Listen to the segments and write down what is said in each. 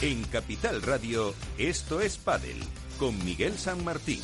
En Capital Radio, esto es Padel, con Miguel San Martín.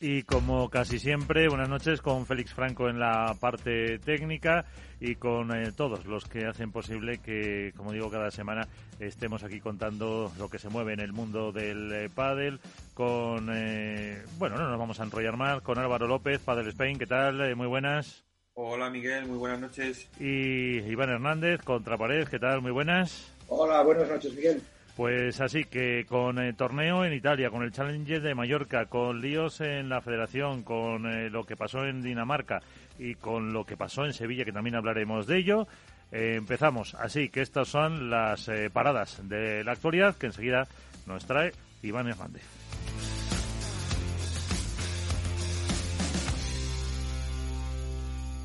Y como casi siempre, buenas noches con Félix Franco en la parte técnica y con eh, todos los que hacen posible que, como digo, cada semana estemos aquí contando lo que se mueve en el mundo del eh, pádel. Con, eh, bueno, no nos vamos a enrollar más, con Álvaro López, Padel Spain, ¿qué tal? muy buenas. Hola Miguel, muy buenas noches. Y Iván Hernández, Contrapared, ¿qué tal? Muy buenas. Hola, buenas noches Miguel. Pues así que con el torneo en Italia, con el Challenger de Mallorca, con líos en la federación, con eh, lo que pasó en Dinamarca y con lo que pasó en Sevilla, que también hablaremos de ello, eh, empezamos. Así que estas son las eh, paradas de la actualidad que enseguida nos trae Iván Hernández.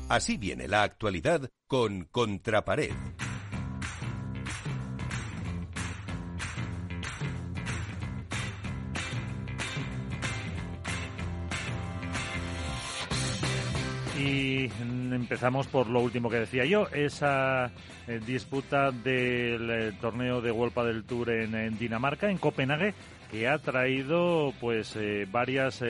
Así viene la actualidad con Contrapared. Y empezamos por lo último que decía yo, esa eh, disputa del eh, torneo de Wolpa del Tour en, Dinamarca, en Copenhague, que ha traído pues eh, varias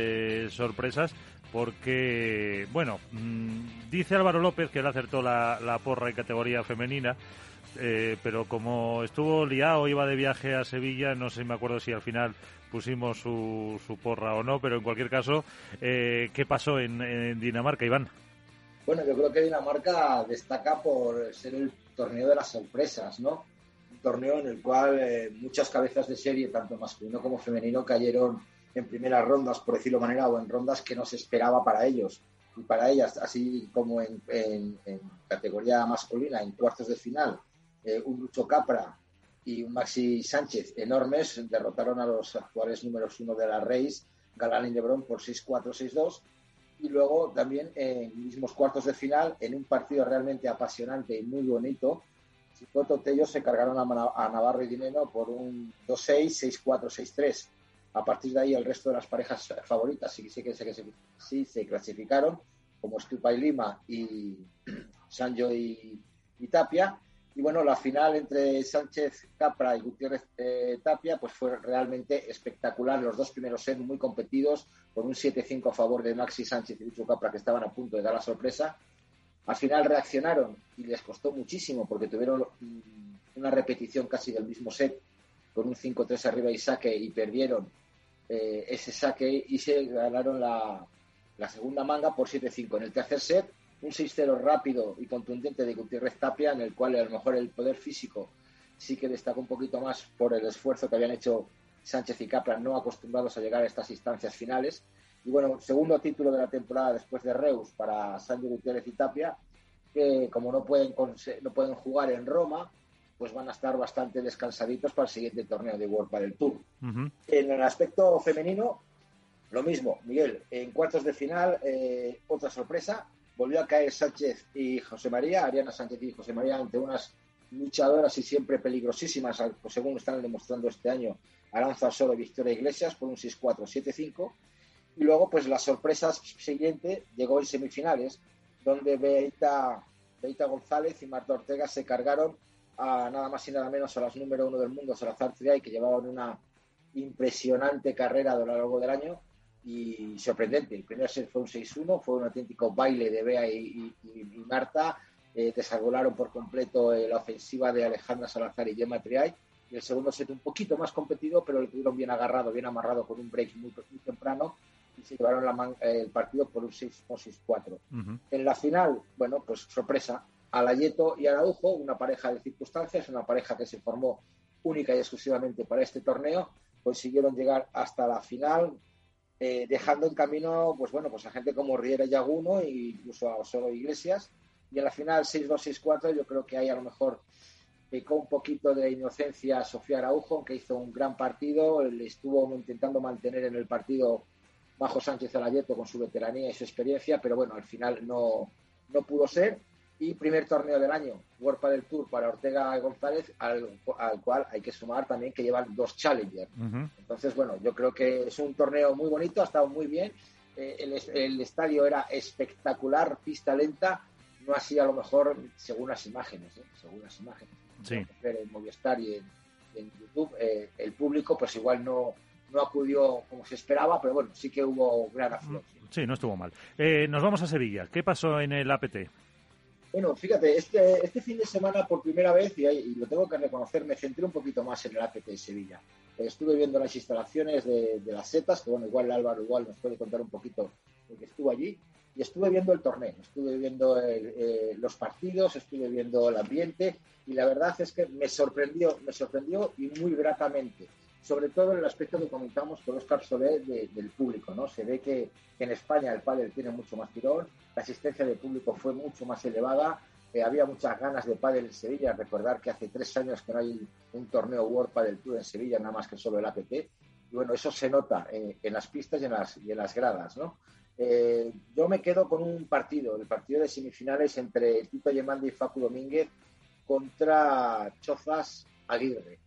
sorpresas porque, bueno, mm, dice Álvaro López que él acertó la, la porra en categoría femenina, pero como estuvo liado, iba de viaje a Sevilla, no sé, me acuerdo si al final pusimos su, su porra o no, pero en cualquier caso, ¿qué pasó en Dinamarca, Iván? Bueno, yo creo que Dinamarca destaca por ser el torneo de las sorpresas, ¿no? Un torneo en el cual eh, muchas cabezas de serie, tanto masculino como femenino, cayeron en primeras rondas, por decirlo de manera, o en rondas que no se esperaba para ellos y para ellas, así como en, categoría masculina, en cuartos de final, eh, un Lucho Capra y un Maxi Sánchez enormes derrotaron a los actuales números uno de la Reis, Galán y Lebron, por 6-4, 6-2 y luego también en mismos cuartos de final, en un partido realmente apasionante y muy bonito, Chicoto Tello se cargaron a, Navarro y Dineno por un 2-6, 6-4, 6-3. A partir de ahí, el resto de las parejas favoritas sí, sí, que, sí, se clasificaron, como Stupa y Lima y Sanjo y Tapia. Y bueno, la final entre Sánchez Capra y Gutiérrez eh, Tapia pues fue realmente espectacular. Los dos primeros sets muy competidos, con un 7-5 a favor de Maxi Sánchez y Lucho Capra, que estaban a punto de dar la sorpresa. Al final reaccionaron y les costó muchísimo porque tuvieron mm, una repetición casi del mismo set, con un 5-3 arriba y saque, y perdieron eh, ese saque y se ganaron la, la segunda manga por 7-5. En el tercer set un 6-0 rápido y contundente de Gutiérrez Tapia, en el cual a lo mejor el poder físico sí que destacó un poquito más por el esfuerzo que habían hecho Sánchez y Capra, no acostumbrados a llegar a estas instancias finales. Y bueno, segundo título de la temporada después de Reus para Sánchez Gutiérrez y Tapia, que como no pueden, no pueden jugar en Roma, pues van a estar bastante descansaditos para el siguiente torneo de World del Tour. En el aspecto femenino, lo mismo, Miguel, en cuartos de final, eh, otra sorpresa, volvió a caer Sánchez y José María, Ariana Sánchez y José María, ante unas luchadoras y siempre peligrosísimas, pues según están demostrando este año, Aranza Solo y Victoria Iglesias, por un 6-4, 7-5. Y luego, pues la sorpresa siguiente llegó en semifinales, donde Beita, Beita González y Marta Ortega se cargaron a nada más y nada menos a las número uno del mundo, Salazar Triay, que llevaban una impresionante carrera a lo largo del año y sorprendente. El primer set fue un 6-1, fue un auténtico baile de Bea y, Marta. Eh, por completo eh, la ofensiva de Alejandra Salazar y Gemma Triay. Y el segundo set un poquito más competido, pero lo tuvieron bien agarrado, bien amarrado con un break muy, temprano y se llevaron la el partido por un 6-4. En la final, bueno, pues sorpresa. Alayeto y Araujo, una pareja de circunstancias, una pareja que se formó única y exclusivamente para este torneo, consiguieron llegar hasta la final, eh, dejando en camino, pues bueno, pues a gente como Riera Yaguno e incluso a Osoro Iglesias. Y en la final 6-2-6-4 yo creo que hay a lo mejor pecó un poquito de inocencia Sofía Araujo, que hizo un gran partido, le estuvo intentando mantener en el partido bajo Sánchez Alayeto con su veteranía y su experiencia, pero bueno, al final no, no pudo ser. Y primer torneo del año, World del Tour para Ortega González, al, cual hay que sumar también que llevan dos Challengers. Entonces, bueno, yo creo que es un torneo muy bonito, ha estado muy bien. Eh, el, estadio era espectacular, pista lenta, no así a lo mejor según las imágenes, ¿eh? según las imágenes. Sí. En Movistar y en, YouTube, eh, el público pues igual no, no acudió como se esperaba, pero bueno, sí que hubo gran afluencia. Sí, no estuvo mal. nos vamos a Sevilla. ¿Qué pasó en el APT? Bueno, fíjate, este, este fin de semana por primera vez, y, lo tengo que reconocer, me centré un poquito más en el APT de Sevilla. Estuve viendo las instalaciones de, las setas, que bueno, igual Álvaro igual nos puede contar un poquito de que estuvo allí, y estuve viendo el torneo, estuve viendo eh, los partidos, estuve viendo el ambiente, y la verdad es que me sorprendió, me sorprendió y muy gratamente sobre todo en el aspecto que comentamos con Oscar Soler del público, ¿no? Se ve que, en España el pádel tiene mucho más tirón, la asistencia del público fue mucho más elevada, eh, había muchas ganas de pádel en Sevilla, recordar que hace tres años que no hay un torneo World Padel Tour en Sevilla, nada más que solo el APT, y bueno, eso se nota en, las pistas y en las, y en las gradas, ¿no? Eh, yo me quedo con un partido, el partido de semifinales entre Tito Yemandi y Facu Domínguez contra Chozas Aguirre.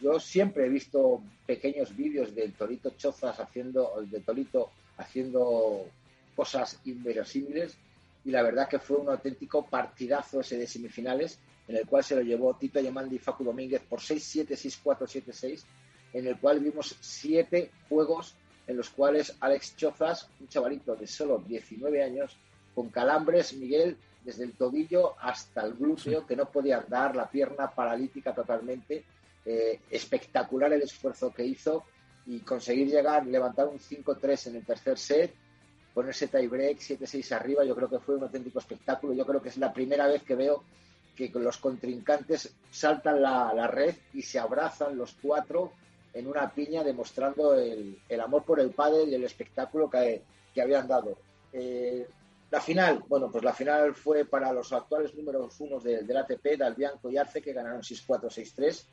Yo siempre he visto pequeños vídeos del Torito Chozas haciendo, de Torito haciendo cosas inverosímiles y la verdad que fue un auténtico partidazo ese de semifinales en el cual se lo llevó Tito Yamandi y Facu Domínguez por 6-7, 6-4, 7-6, en el cual vimos siete juegos en los cuales Alex Chozas, un chavalito de solo 19 años, con calambres, Miguel, desde el tobillo hasta el glúteo, que no podía andar, la pierna paralítica totalmente, eh, espectacular el esfuerzo que hizo y conseguir llegar, levantar un 5-3 en el tercer set, ponerse tiebreak 7-6 arriba, yo creo que fue un auténtico espectáculo. Yo creo que es la primera vez que veo que los contrincantes saltan la, red y se abrazan los cuatro en una piña demostrando el, amor por el padre y el espectáculo que, habían dado. Eh, la final, bueno, pues la final fue para los actuales números unos del ATP, Dalbianco y Arce, que ganaron 6-4, 6-3.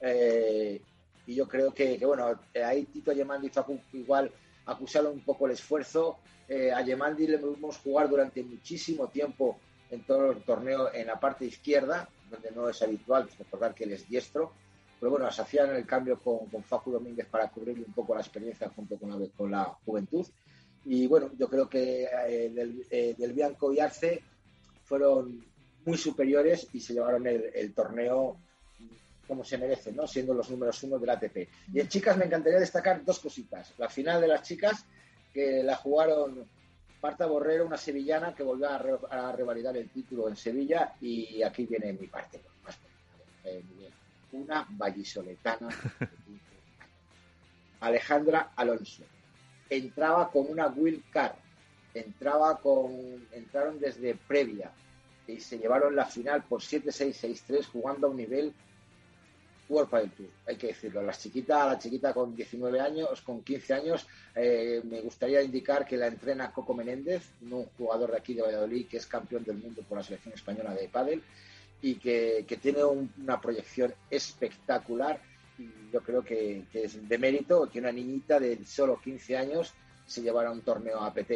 Eh, y yo creo que, bueno, eh, ahí Tito Yemandi y Facu igual acusaron un poco el esfuerzo. Eh, a Yemandi le vimos jugar durante muchísimo tiempo en todo el torneo en la parte izquierda, donde no es habitual, recordar que él es diestro. Pero bueno, se hacían el cambio con, con Facu Domínguez para cubrirle un poco la experiencia junto con la, con la juventud. Y bueno, yo creo que del, del, Bianco y Arce fueron muy superiores y se llevaron el, el torneo como se merece, ¿no? Siendo los números uno del ATP. Y en chicas me encantaría destacar dos cositas. La final de las chicas, que la jugaron Marta Borrero, una sevillana que volvió a, revalidar el título en Sevilla, y aquí viene mi parte. Eh, una vallisoletana. Alejandra Alonso. Entraba con una Will Car. Entraba con. Entraron desde previa y se llevaron la final por 7-6-6-3 jugando a un nivel World del Tour, hay que decirlo. La chiquita, la chiquita con 19 años, con 15 años, eh, me gustaría indicar que la entrena Coco Menéndez, un jugador de aquí de Valladolid que es campeón del mundo por la selección española de pádel y que, tiene una proyección espectacular y yo creo que, es de mérito que una niñita de solo 15 años se llevara un torneo APT.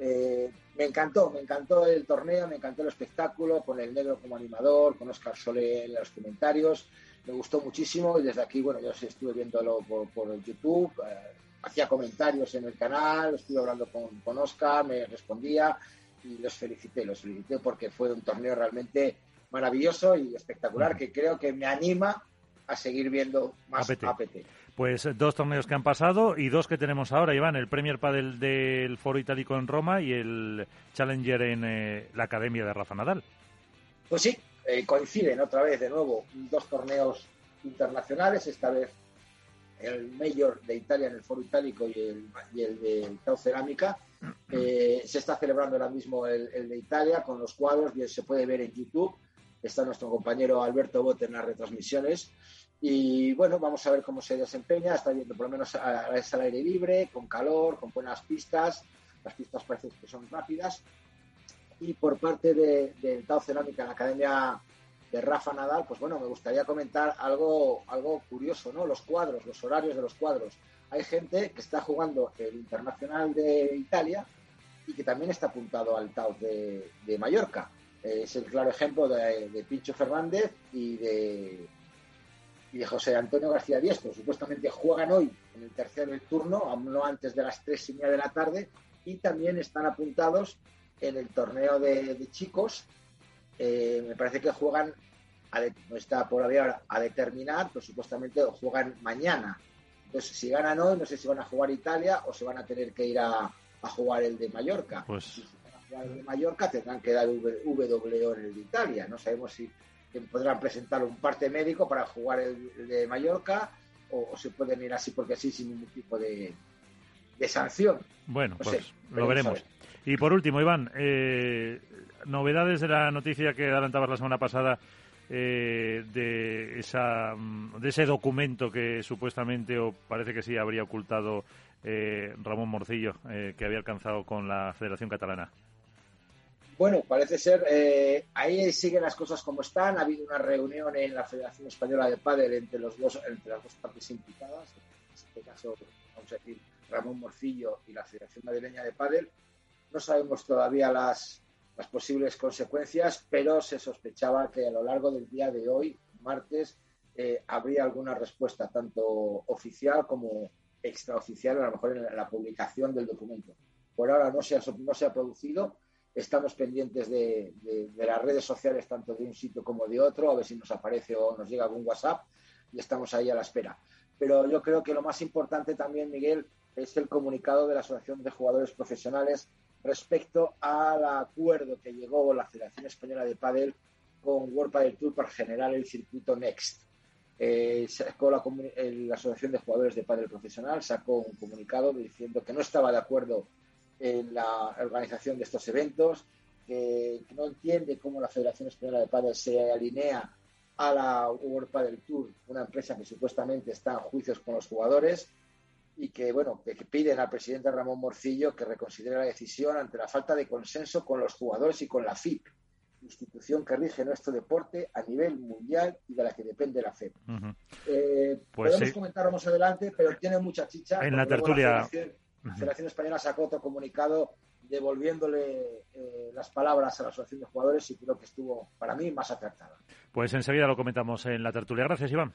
Eh, me encantó, me encantó el torneo, me encantó el espectáculo, con el negro como animador, con Oscar Sole en los comentarios me gustó muchísimo y desde aquí, bueno, yo estuve viéndolo por, por YouTube, eh, hacía comentarios en el canal, estuve hablando con, con Oscar, me respondía y los felicité, los felicité porque fue un torneo realmente maravilloso y espectacular que creo que me anima a seguir viendo más APT. Pues eh, dos torneos que han pasado y dos que tenemos ahora, Iván, el Premier Padel del Foro Itálico en Roma y el Challenger en eh, la Academia de Rafa Nadal. Pues sí, eh, coinciden otra vez de nuevo dos torneos internacionales, esta vez el Mayor de Italia en el Foro Itálico y el, y de Tau Cerámica. Eh, se está celebrando ahora mismo el, de Italia con los cuadros, y se puede ver en YouTube. Está nuestro compañero Alberto Bote en las retransmisiones. Y bueno, vamos a ver cómo se desempeña. Está viendo por lo menos al aire libre, con calor, con buenas pistas. Las pistas parece que son rápidas y por parte de, de Tao Cerámica, en la Academia de Rafa Nadal, pues bueno, me gustaría comentar algo, algo curioso, ¿no? Los cuadros, los horarios de los cuadros. Hay gente que está jugando el Internacional de Italia y que también está apuntado al Tao de, Mallorca. es el claro ejemplo de, Pincho Fernández y de, y de José Antonio García Diestro. Supuestamente juegan hoy en el tercer turno, aún no antes de las tres y media de la tarde, y también están apuntados en el torneo de, chicos. Eh, me parece que juegan, no está por ahora a determinar, pero supuestamente juegan mañana. Entonces, si ganan hoy, no sé si van a jugar Italia o se van a tener que ir a, jugar el de Mallorca. Pues... Si van a jugar el de Mallorca, tendrán que dar WO en el de Italia. No sabemos si podrán presentar un parte médico para jugar el, de Mallorca o, se pueden ir así porque sí, sin ningún tipo de, sanción. Bueno, pues lo veremos. Y por último, Iván, eh, novedades de la noticia que adelantabas la semana pasada eh, de, esa, mm, de ese documento que supuestamente o parece que sí habría ocultado eh, Ramón Morcillo, que había alcanzado con la Federación Catalana. Bueno, parece ser, ahí siguen las cosas como están. Ha habido una reunión en la Federación Española de Padel entre, los dos, entre las dos partes implicadas, en este caso, vamos a decir, Ramón Morcillo y la Federación Madrileña de Padel. No sabemos todavía las, posibles consecuencias, pero se sospechaba que a lo largo del día de hoy, martes, eh, habría alguna respuesta, tanto oficial como extraoficial, a lo mejor en la, publicación del documento. Por ahora no se ha, no se ha producido. Estamos pendientes de, las redes sociales, tanto de un sitio como de otro, a ver si nos aparece o nos llega algún WhatsApp y estamos ahí a la espera. Pero yo creo que lo más importante también, Miguel, es el comunicado de la Asociación de Jugadores Profesionales respecto al acuerdo que llegó la Federación Española de Padel con World Padel Tour para generar el circuito Next. Eh, sacó la, Asociación de Jugadores de Padel Profesional sacó un comunicado diciendo que no estaba de acuerdo en la organización de estos eventos, que, no entiende cómo la Federación Española de Padel se alinea a la World Padel Tour, una empresa que supuestamente está en juicios con los jugadores y que, bueno, que, piden al presidente Ramón Morcillo que reconsidere la decisión ante la falta de consenso con los jugadores y con la FIP, institución que rige nuestro deporte a nivel mundial y de la que depende la FEP. Eh, pues podemos comentarlo más adelante, pero tiene mucha chicha. En la tertulia. La Federación, Española sacó otro comunicado devolviéndole eh, las palabras a la Asociación de Jugadores y creo que estuvo, para mí, más acertada. Pues enseguida lo comentamos en la tertulia. Gracias, Iván.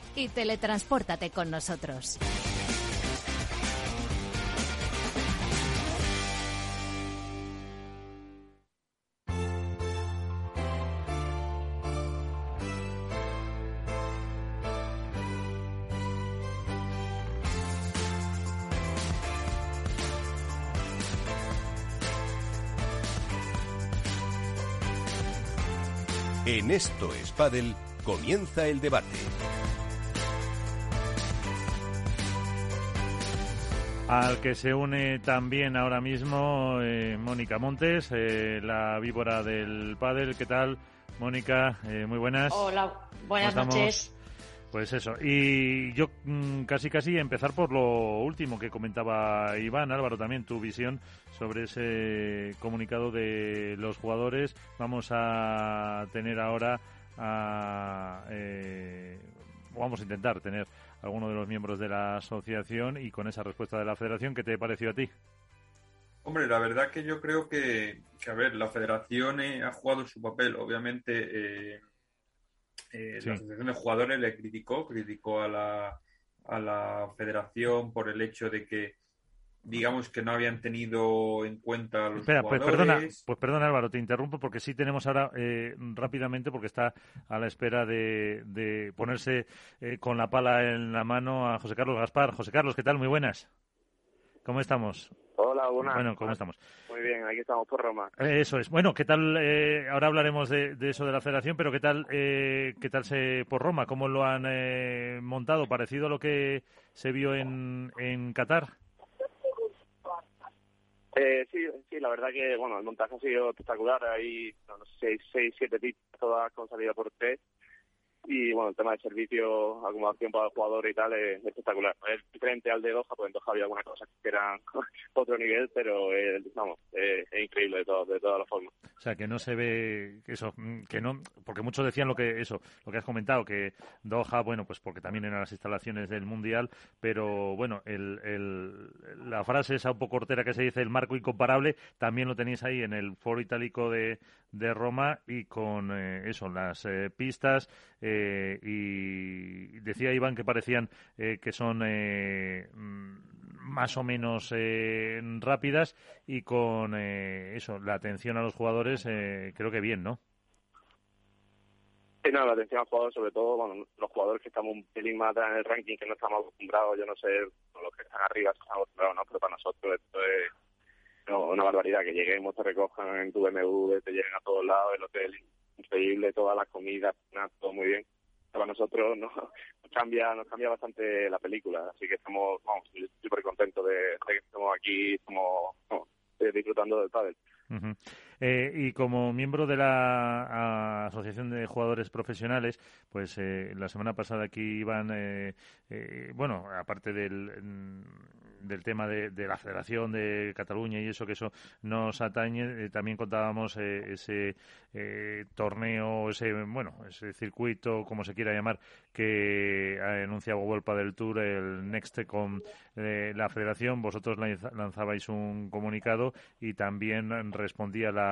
y teletranspórtate con nosotros. En Esto es Padel comienza el debate. Al que se une también ahora mismo eh, Mónica Montes, eh, la víbora del pádel. ¿Qué tal, Mónica? Eh, muy buenas. Hola, buenas noches. Pues eso, y yo mm, casi casi empezar por lo último que comentaba Iván, Álvaro, también tu visión sobre ese comunicado de los jugadores. Vamos a tener ahora a, vamos a intentar tener alguno de los miembros de la asociación y con esa respuesta de la federación, ¿qué te pareció a ti? Hombre, la verdad que yo creo que, a ver, la federación eh, ha jugado su papel. Obviamente, eh, eh, la asociación de jugadores le criticó, criticó a la, a la federación por el hecho de que digamos que no habían tenido en cuenta los Espera, pues perdona, pues perdona Álvaro, te interrumpo porque sí tenemos ahora eh, rápidamente porque está a la espera de, de ponerse eh, con la pala en la mano a José Carlos Gaspar. José Carlos, ¿qué tal? Muy buenas. ¿Cómo estamos? Hola, buenas. Bueno, ¿cómo estamos? Muy bien, aquí estamos por Roma. Eh, eso es. Bueno, ¿qué tal? Eh, ahora hablaremos de, eso de la federación, pero ¿qué tal eh, qué tal se por Roma? ¿Cómo lo han montado? ¿Parecido a lo que se vio en, en Qatar? Sí, sí, la verdad que bueno, el montaje ha sido espectacular. Hay no, sé, seis, siete pistas todas con salida por tres y bueno, el tema de servicio, acomodación para el jugador y tal es espectacular. Es diferente al de Doha, porque en Doha había algunas cosas que eran otro nivel, pero eh, vamos, es increíble de, todo, de todas las formas. O sea, que no se ve eso, que no, porque muchos decían lo que eso, lo que has comentado, que Doha, bueno, pues porque también eran las instalaciones del Mundial, pero bueno, el, el, la frase esa un poco cortera que se dice, el marco incomparable, también lo tenéis ahí en el foro itálico de, de Roma y con eh, eso, las eh, pistas eh, y decía Iván que parecían que son mm, más o menos rápidas y con eso, la atención a los jugadores creo que bien, ¿no? Sí, no, la atención a los jugadores, sobre todo, bueno, los jugadores que estamos un pelín más atrás en el ranking, que no estamos acostumbrados, yo no sé, los que están arriba estamos acostumbrados, ¿no? Pero para nosotros esto es una barbaridad, que lleguemos, te recojan en tu BMW, te lleguen a todos lados, el hotel increíble, toda la comida, todo muy bien. Para nosotros nos cambia, nos cambia bastante la película, así que estamos, vamos, súper contentos de, que estemos aquí, estamos disfrutando del pádel. Eh, y como miembro de la Asociación de Jugadores Profesionales, pues eh, la semana pasada aquí iban, eh, bueno, aparte del, mm, del tema de, la Federación de Cataluña y eso que eso nos atañe, también contábamos ese torneo, ese, bueno, ese circuito, como se quiera llamar, que ha anunciado Vuelpa del Tour, el Next con la Federación. Vosotros lanzabais un comunicado y también respondía la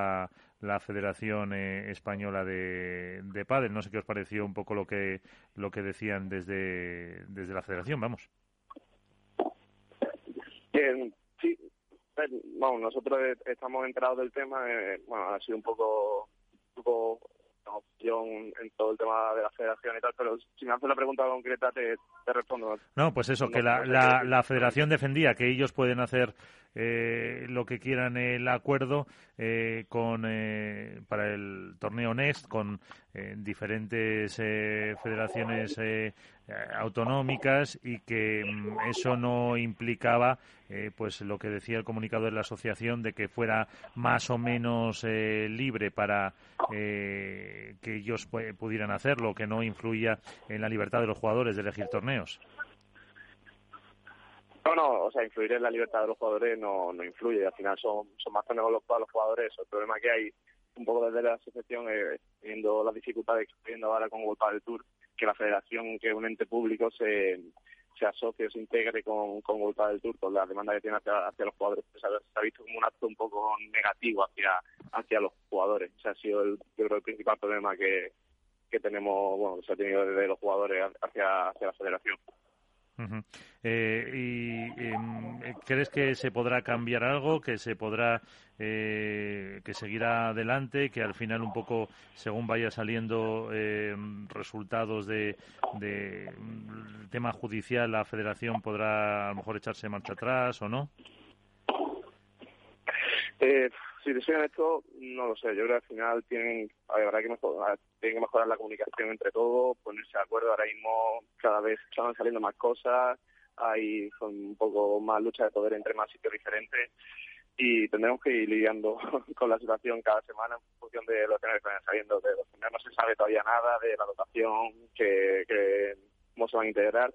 la, Federación eh, Española de, de Padel. No sé qué os pareció un poco lo que, lo que decían desde, desde la Federación, vamos. sí, vamos, nosotros estamos enterados del tema. Eh, bueno, ha sido un poco, un poco opción en todo el tema de la federación y tal, pero si me haces la pregunta concreta te, te respondo. No, pues eso, que la, la, la federación defendía que ellos pueden hacer eh, lo que quieran el acuerdo eh, con eh, para el torneo Next con diferentes federaciones autonómicas y que mm, eso no implicaba pues lo que decía el comunicado de la asociación de que fuera más o menos libre para que ellos pudieran hacerlo que no influía en la libertad de los jugadores de elegir torneos. No, no, o sea, influir en la libertad de los jugadores no, no influye, al final son, son más torneos para los jugadores. El problema que hay un poco desde la asociación, eh, viendo las dificultades que está viendo ahora con World del Tour, que la federación, que un ente público, se, se asocie o se integre con, con del Tour, con la demanda que tiene hacia, los jugadores. Se ha visto como un acto un poco negativo hacia, hacia los jugadores. Ese ha sido, el, yo creo, el principal problema que, que tenemos, bueno, se ha tenido desde los jugadores hacia, hacia la federación. Eh, ¿Y em, crees que se podrá cambiar algo, que se podrá, eh, que seguirá adelante, que al final un poco, según vaya saliendo em, resultados de, de mm, tema judicial, la Federación podrá a lo mejor echarse marcha atrás o no? Si deciden esto, no lo sé. Yo creo que al final tienen, habrá que mejorar, tienen que mejorar la comunicación entre todos, ponerse de acuerdo. Ahora mismo cada vez están saliendo más cosas, hay un poco más lucha de poder entre más sitios diferentes y tendremos que ir lidiando con la situación cada semana en función de lo que nos vayan saliendo. De los no se sabe todavía nada de la dotación, que, que cómo se van a integrar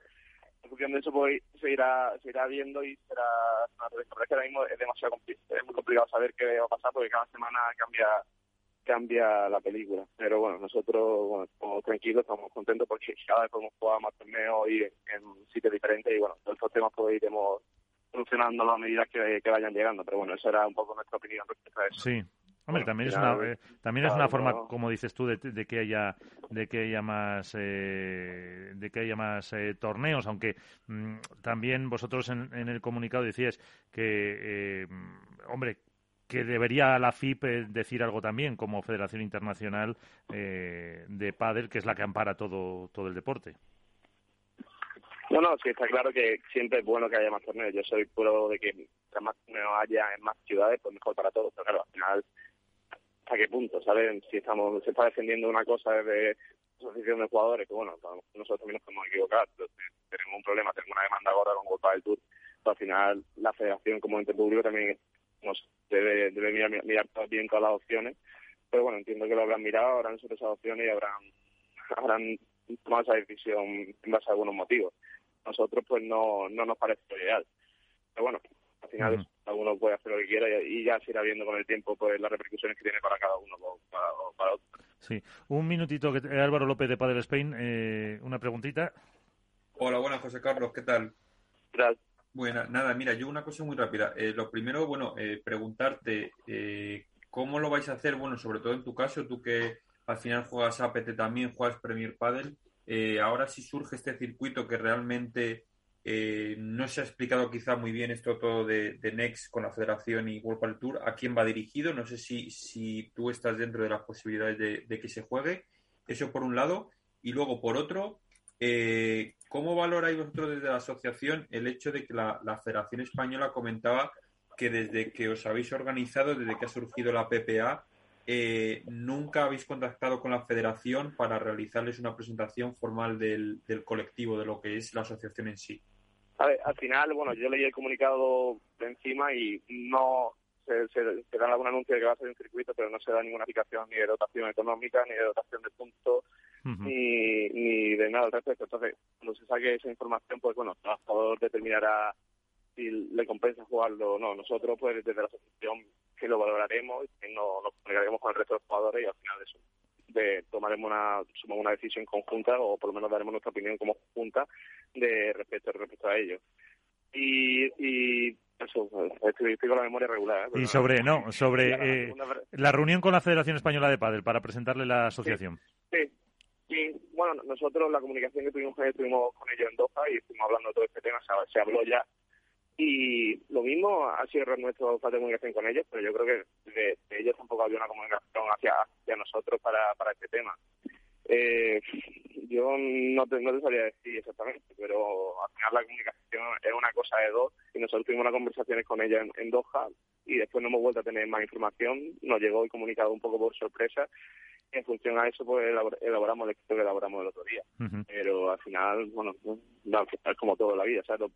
función de eso pues, se irá se irá viendo y será una que ahora mismo es demasiado es muy complicado saber qué va a pasar porque cada semana cambia cambia la película. Pero bueno nosotros bueno, estamos tranquilos estamos contentos porque cada vez podemos jugar más torneos y en, sitios diferentes y bueno todos estos temas pues iremos solucionando a medida que, que vayan llegando. Pero bueno eso era un poco nuestra opinión respecto a eso. Sí Hombre, también es una eh, también es una forma, como dices tú, de, que haya de que haya más eh, de que haya más eh, torneos, aunque mm, también vosotros en, el comunicado decíais que, hombre, que debería la FIP decir algo también como Federación Internacional de Padel, que es la que ampara todo todo el deporte. No, no, sí, está claro que siempre es bueno que haya más torneos. Yo soy puro de que más torneos haya en más ciudades, pues mejor para todos. Pero claro, al final, ¿a qué punto? ¿Sabes? Si estamos, se está defendiendo una cosa desde asociación de jugadores, que bueno, nosotros también nos podemos equivocar, tenemos un problema, tenemos una demanda ahora con World del Tour, pero al final la federación como ente público también nos debe, debe mirar, mirar bien todas las opciones, pero bueno, entiendo que lo habrán mirado, habrán hecho esas opciones y habrán, habrán tomado esa decisión en base a algunos motivos. Nosotros pues no, no nos parece ideal. Pero bueno, al final alguno puede hacer lo que quiera y, ya se irá viendo con el tiempo pues las repercusiones que tiene para cada uno o para, otro. Sí, un minutito, que eh, Álvaro López de Padre Spain, eh, una preguntita. Hola, buenas, José Carlos, ¿qué tal? ¿Qué tal? Bueno, nada, mira, yo una cosa muy rápida. Eh, lo primero, bueno, eh, preguntarte eh, cómo lo vais a hacer, bueno, sobre todo en tu caso, tú que al final juegas APT también, juegas Premier Padel, ahora sí surge este circuito que realmente no se ha explicado quizá muy bien esto todo de, Next con la federación y World Padel Tour, ¿a quién va dirigido? No sé si, si tú estás dentro de las posibilidades de, de que se juegue, eso por un lado, y luego por otro, eh, ¿Cómo valoráis vosotros desde la asociación el hecho de que la, Federación Española comentaba que desde que os habéis organizado, desde que ha surgido la PPA, eh, nunca habéis contactado con la Federación para realizarles una presentación formal del, colectivo, de lo que es la asociación en sí? A ver, al final, bueno, yo leí el comunicado de encima y no se, se, da algún anuncio de que va a ser un circuito, pero no se da ninguna indicación ni de dotación económica, ni de dotación de puntos, ni, ni de nada al respecto. Entonces, cuando se saque esa información, pues bueno, el jugador determinará si le compensa jugarlo o no. Nosotros, pues desde la asociación, que lo valoraremos y nos, nos comunicaremos con el resto de los jugadores y al final de eso de tomaremos una una decisión conjunta o por lo menos daremos nuestra opinión como junta de respecto respecto a ello y, y eso estoy, con la memoria regular ¿eh? y sobre no sobre eh, la reunión con la Federación Española de Padel para presentarle la asociación sí Sí, bueno, nosotros la comunicación que tuvimos estuvimos con ellos en Doha y estuvimos hablando de todo este tema, se, habló ya. Y lo mismo ha sido nuestra falta de comunicación con ellos, pero yo creo que de, ellos tampoco había una comunicación hacia, hacia nosotros para, para este tema. Eh, yo no te, no te sabría decir exactamente, pero al final la comunicación es una cosa de dos y nosotros tuvimos unas conversaciones con ella en, en Doha y después no hemos vuelto a tener más información, nos llegó el comunicado un poco por sorpresa en función a eso pues elaboramos el equipo que elaboramos el otro día. Pero al final, bueno, es como todo en la vida, ¿sabes?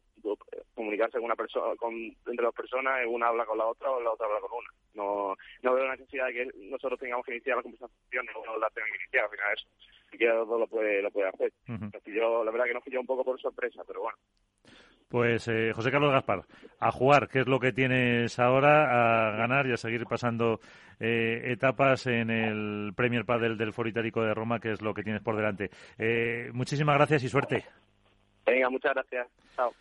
comunicarse con una persona, con, entre dos personas, una habla con la otra o la otra habla con una. No, no veo la necesidad de que nosotros tengamos que iniciar la conversación o uno la tenga que iniciar, al final eso. Si quiere lo puede, lo puede hacer. yo, la verdad que nos pilló un poco por sorpresa, pero bueno. Pues eh, José Carlos Gaspar, a jugar, ¿qué es lo que tienes ahora? A ganar y a seguir pasando eh, etapas en el Premier Padel del Foro Itálico de Roma, que es lo que tienes por delante. Eh, muchísimas gracias y suerte. Venga, muchas gracias. Chao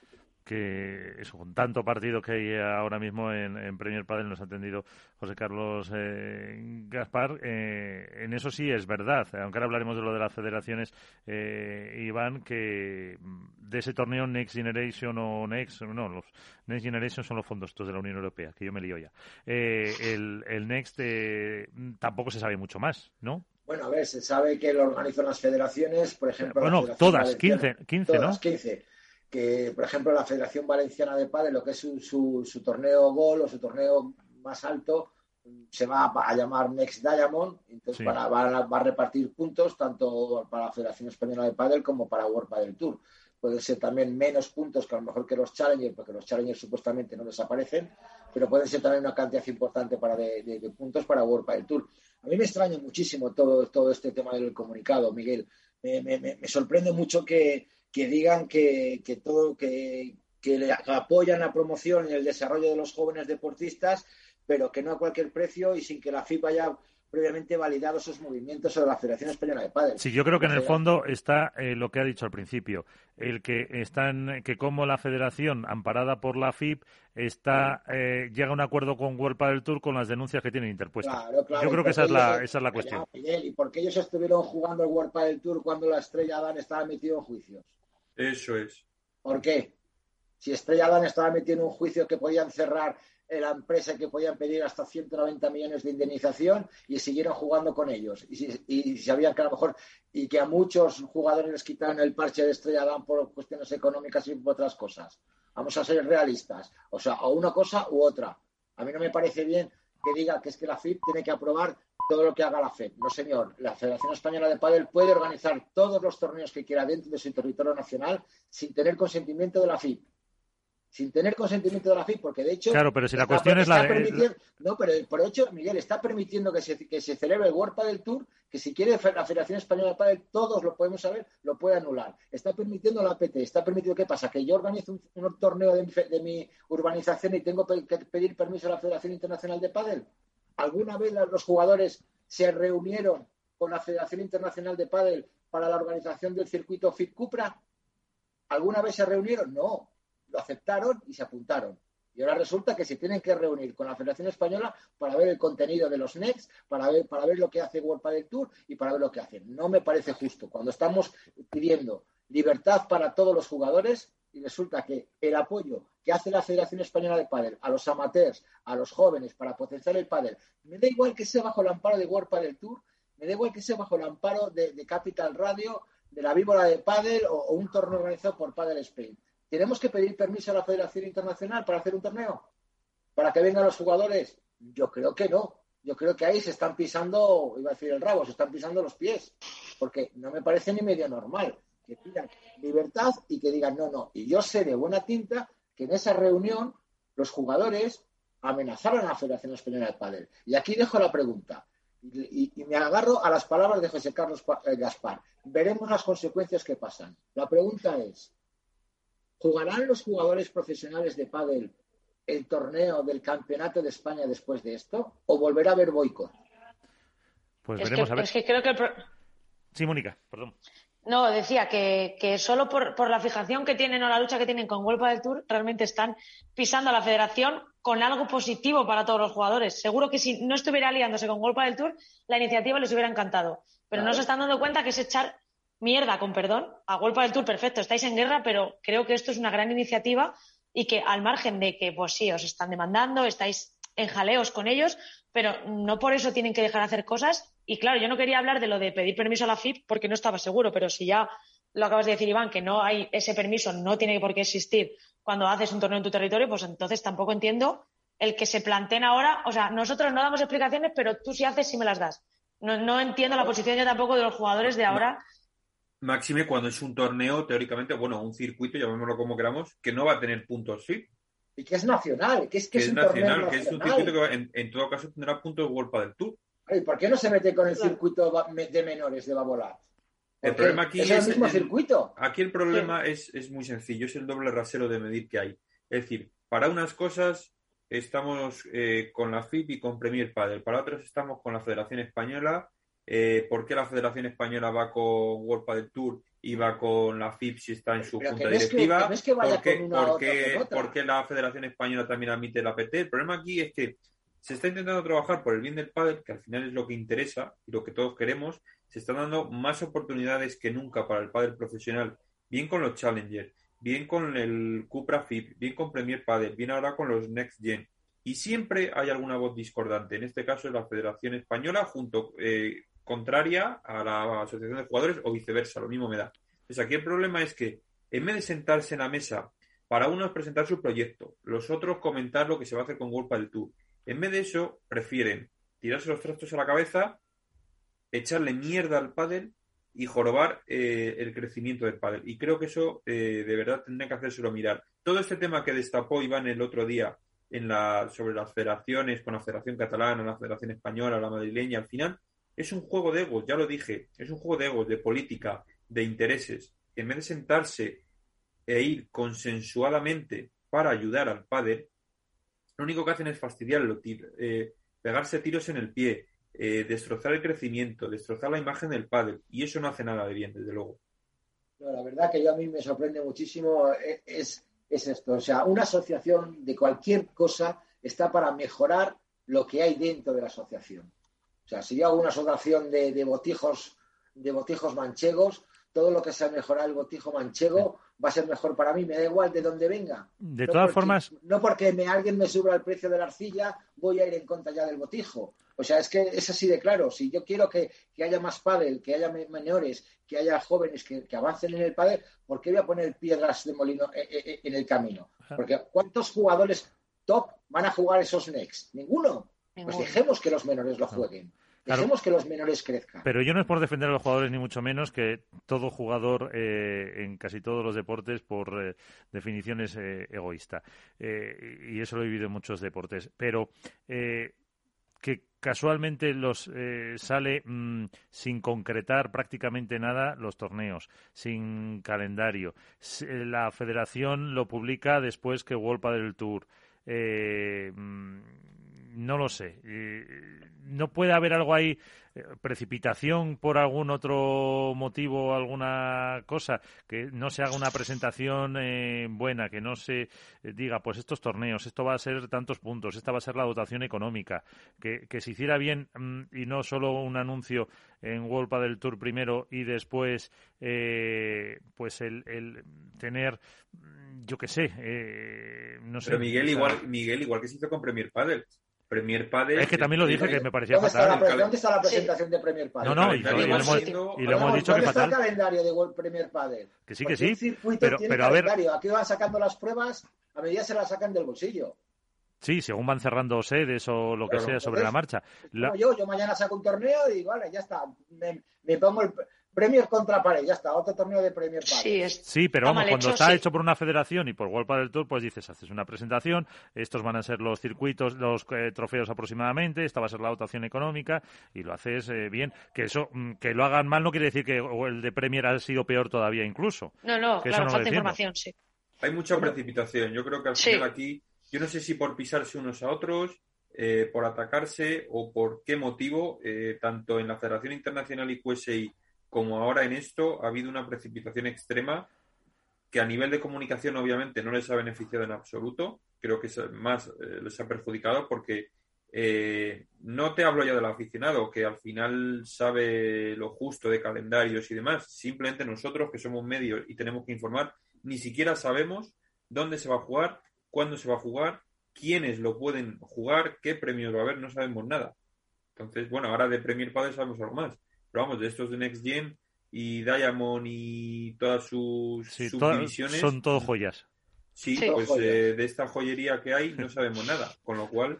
que eso, con tanto partido que hay ahora mismo en, Premier Padel, nos ha atendido José Carlos eh, Gaspar. Eh, en eso sí es verdad, aunque ahora hablaremos de lo de las federaciones, eh, Iván, que de ese torneo Next Generation o Next, no, los Next Generation son los fondos estos de la Unión Europea, que yo me lío ya. el, el Next tampoco se sabe mucho más, ¿no? Bueno, a ver, se sabe que lo organizan las federaciones, por ejemplo. Bueno, todas, 15, 15 todas, 15 que, por ejemplo, la Federación Valenciana de Padres, lo que es su, su, torneo Gol o su torneo más alto, se va a, llamar Next Diamond, entonces para, va, a, repartir puntos tanto para la Federación Española de Padel como para World Padel Tour. Pueden ser también menos puntos que a lo mejor que los Challengers, porque los Challengers supuestamente no desaparecen, pero pueden ser también una cantidad importante para de, puntos para World Padel Tour. A mí me extraña muchísimo todo, todo este tema del comunicado, Miguel. me sorprende mucho que, que digan que, que todo, que, que le apoyan la promoción y el desarrollo de los jóvenes deportistas, pero que no a cualquier precio y sin que la FIP haya previamente validado esos movimientos sobre la Federación Española de Padres. Sí, yo creo que en el fondo está eh, lo que ha dicho al principio, el que están que como la Federación amparada por la FIP está eh, llega a un acuerdo con World Padel Tour con las denuncias que tienen interpuestas. yo creo que esa es la esa es la cuestión. ¿Y por qué ellos estuvieron jugando el World Padel Tour cuando la Estrella Dan estaba metido en juicios? Eso es. ¿Por qué? Si Estrella Dan estaba metido en un juicio que podían cerrar la empresa y que podían pedir hasta 190 millones de indemnización y siguieron jugando con ellos. Y, si, y sabían que a lo mejor y que a muchos jugadores les quitaron el parche de Estrella Dan por cuestiones económicas y por otras cosas. Vamos a ser realistas. O sea, o una cosa u otra. A mí no me parece bien que diga que es que la FIP tiene que aprobar todo lo que haga la FED. No, señor. La Federación Española de Padel puede organizar todos los torneos que quiera dentro de su territorio nacional sin tener consentimiento de la FIP sin tener consentimiento de la FIP, porque de hecho... Claro, pero si la cuestión es la... No, pero por hecho, Miguel, está permitiendo que se, que se celebre el World Padel Tour, que si quiere la Federación Española de Padel, todos lo podemos saber, lo puede anular. Está permitiendo la APT, está permitiendo, ¿qué pasa? Que yo organizo un, torneo de mi, urbanización y tengo que pedir permiso a la Federación Internacional de Padel. ¿Alguna vez los jugadores se reunieron con la Federación Internacional de Padel para la organización del circuito FIP Cupra? ¿Alguna vez se reunieron? No lo aceptaron y se apuntaron. Y ahora resulta que se tienen que reunir con la Federación Española para ver el contenido de los NEX, para ver, para ver lo que hace World Padel Tour y para ver lo que hacen. No me parece justo. Cuando estamos pidiendo libertad para todos los jugadores y resulta que el apoyo que hace la Federación Española de Padel a los amateurs, a los jóvenes para potenciar el padel, me da igual que sea bajo el amparo de World Padel Tour, me da igual que sea bajo el amparo de, Capital Radio, de la Víbora de Padel o, o un torneo organizado por Padel Spain ¿Tenemos que pedir permiso a la Federación Internacional para hacer un torneo? ¿Para que vengan los jugadores? Yo creo que no. Yo creo que ahí se están pisando, iba a decir el rabo, se están pisando los pies. Porque no me parece ni medio normal que pidan libertad y que digan no, no. Y yo sé de buena tinta que en esa reunión los jugadores amenazaron a la Federación Española de Padel. Y aquí dejo la pregunta. Y, y, me agarro a las palabras de José Carlos eh, Gaspar. Veremos las consecuencias que pasan. La pregunta es, ¿Jugarán los jugadores profesionales de pádel el torneo del Campeonato de España después de esto? ¿O volverá a haber boicot? Pues veremos a ver. Es que creo que Sí, Mónica, perdón. No, decía que, que solo por, la fijación que tienen o la lucha que tienen con World del Tour, realmente están pisando a la federación con algo positivo para todos los jugadores. Seguro que si no estuviera aliándose con World del Tour, la iniciativa les hubiera encantado. Pero no se están dando cuenta que es echar mierda, con perdón, a golpe del Tour, perfecto, estáis en guerra, pero creo que esto es una gran iniciativa y que al margen de que, pues sí, os están demandando, estáis en jaleos con ellos, pero no por eso tienen que dejar de hacer cosas. Y claro, yo no quería hablar de lo de pedir permiso a la FIP porque no estaba seguro, pero si ya lo acabas de decir, Iván, que no hay ese permiso, no tiene por qué existir cuando haces un torneo en tu territorio, pues entonces tampoco entiendo el que se planteen ahora. O sea, nosotros no damos explicaciones, pero tú sí haces si me las das. No, no entiendo la posición yo tampoco de los jugadores de ahora. Máxime cuando es un torneo, teóricamente, bueno, un circuito, llamémoslo como queramos, que no va a tener puntos FIP. Y que es nacional, que es que, es, nacional, que es un circuito que en, todo caso tendrá puntos de World del Tour. ¿Y por qué no se mete con el circuito de menores de Babolat? El problema aquí es, el mismo circuito. Aquí el problema es, es muy sencillo, es el doble rasero de medir que hay. Es decir, para unas cosas estamos eh, con la FIP y con Premier Padel, para otras estamos con la Federación Española eh, por qué la Federación Española va con World Padel Tour y va con la FIP si está en su junta directiva, ¿Por, qué, la Federación Española también admite la PT. El problema aquí es que se está intentando trabajar por el bien del pádel, que al final es lo que interesa y lo que todos queremos. Se están dando más oportunidades que nunca para el pádel profesional, bien con los Challengers, bien con el Cupra FIP, bien con Premier Padel, bien ahora con los Next Gen. Y siempre hay alguna voz discordante. En este caso es la Federación Española junto eh, contraria a la asociación de jugadores o viceversa, lo mismo me da. Entonces aquí el problema es que en vez de sentarse en la mesa para unos presentar su proyecto, los otros comentar lo que se va a hacer con World del Tour, en vez de eso prefieren tirarse los trastos a la cabeza, echarle mierda al pádel y jorobar eh, el crecimiento del pádel. Y creo que eso eh, de verdad tendría que hacérselo mirar. Todo este tema que destapó Iván el otro día en la, sobre las federaciones, con la Federación Catalana, la Federación Española, la madrileña, al final es un juego de egos, ya lo dije, es un juego de egos, de política, de intereses. En vez de sentarse e ir consensuadamente para ayudar al padre, lo único que hacen es fastidiarlo, eh, pegarse tiros en el pie, eh, destrozar el crecimiento, destrozar la imagen del padre, y eso no hace nada de bien, desde luego. la verdad que yo a mí me sorprende muchísimo eh, es, es esto. O sea, una asociación de cualquier cosa está para mejorar lo que hay dentro de la asociación. O sea, si yo hago una asociación de, botijos, de botijos manchegos, todo lo que sea mejorar el botijo manchego va a ser mejor para mí, me da igual de dónde venga. De todas formas. No porque me, alguien me suba el precio de la arcilla, voy a ir en contra ya del botijo. O sea, es que es así de claro. Si yo quiero que, haya más pádel, que haya menores, que haya jóvenes que, avancen en el pádel, ¿por qué voy a poner piedras de molino eh, eh, eh, en el camino? Porque ¿cuántos jugadores top van a jugar esos next? Ninguno. Pues dejemos que los menores lo jueguen. Dejemos que los menores crezcan. Pero yo no es por defender a los jugadores, ni mucho menos que todo jugador eh, en casi todos los deportes, por eh, definición, es eh, egoísta. y eso lo he vivido en muchos deportes. Pero que casualmente los sale mm, sin concretar prácticamente nada los torneos, sin calendario. La federación lo publica después que World del Tour. Mm, no lo sé. No puede haber algo ahí, eh, precipitación por algún otro motivo alguna cosa, que no se haga una presentación eh, buena, que no se eh, diga, pues estos torneos, esto va a ser tantos puntos, esta va a ser la dotación económica, que, se hiciera bien mm, y no solo un anuncio en World del Tour primero y después, pues el, el, tener, yo qué sé, no sé. Pero Miguel, igual, Miguel, igual que se hizo con Premier Padel Premier Padel. Es que también lo dije que me parecía fatal. ¿Dónde está la presentación de Premier Padel? No, no, y, lo, hemos, dicho que fatal. está el calendario de Premier Padel? Que sí, que sí. Pero, pero a ver. Aquí van sacando las pruebas, a medida se las sacan del bolsillo. Sí, según van cerrando sedes o lo que sea sobre la marcha. Yo, yo mañana saco un torneo y vale, ya está. Me, me pongo el, Premier contra pared, ya está, otro torneo de Premier Sí, sí, pero vamos, cuando está hecho por una federación y por World del Tour, pues dices, haces una presentación, estos van a ser los circuitos, los eh, trofeos aproximadamente, esta va a ser la dotación económica y lo haces eh, bien. Que eso, mm, que lo hagan mal no quiere decir que el de Premier ha sido peor todavía incluso. No, no, claro, falta información, sí. Hay mucha precipitación. Yo creo que al final aquí, yo no sé si por pisarse unos a otros, eh, por atacarse o por qué motivo, tanto en la Federación Internacional y QSI como ahora en esto ha habido una precipitación extrema que a nivel de comunicación obviamente no les ha beneficiado en absoluto, creo que más eh, les ha perjudicado porque eh, no te hablo ya del aficionado que al final sabe lo justo de calendarios y demás, simplemente nosotros que somos medios y tenemos que informar, ni siquiera sabemos dónde se va a jugar, cuándo se va a jugar, quiénes lo pueden jugar, qué premios va a haber, no sabemos nada. Entonces, bueno, ahora de Premier Padre sabemos algo más vamos, de estos de Next Gen y Diamond y todas sus subdivisiones. son todo joyas. Sí, pues eh, de esta joyería que hay no sabemos nada, con lo cual.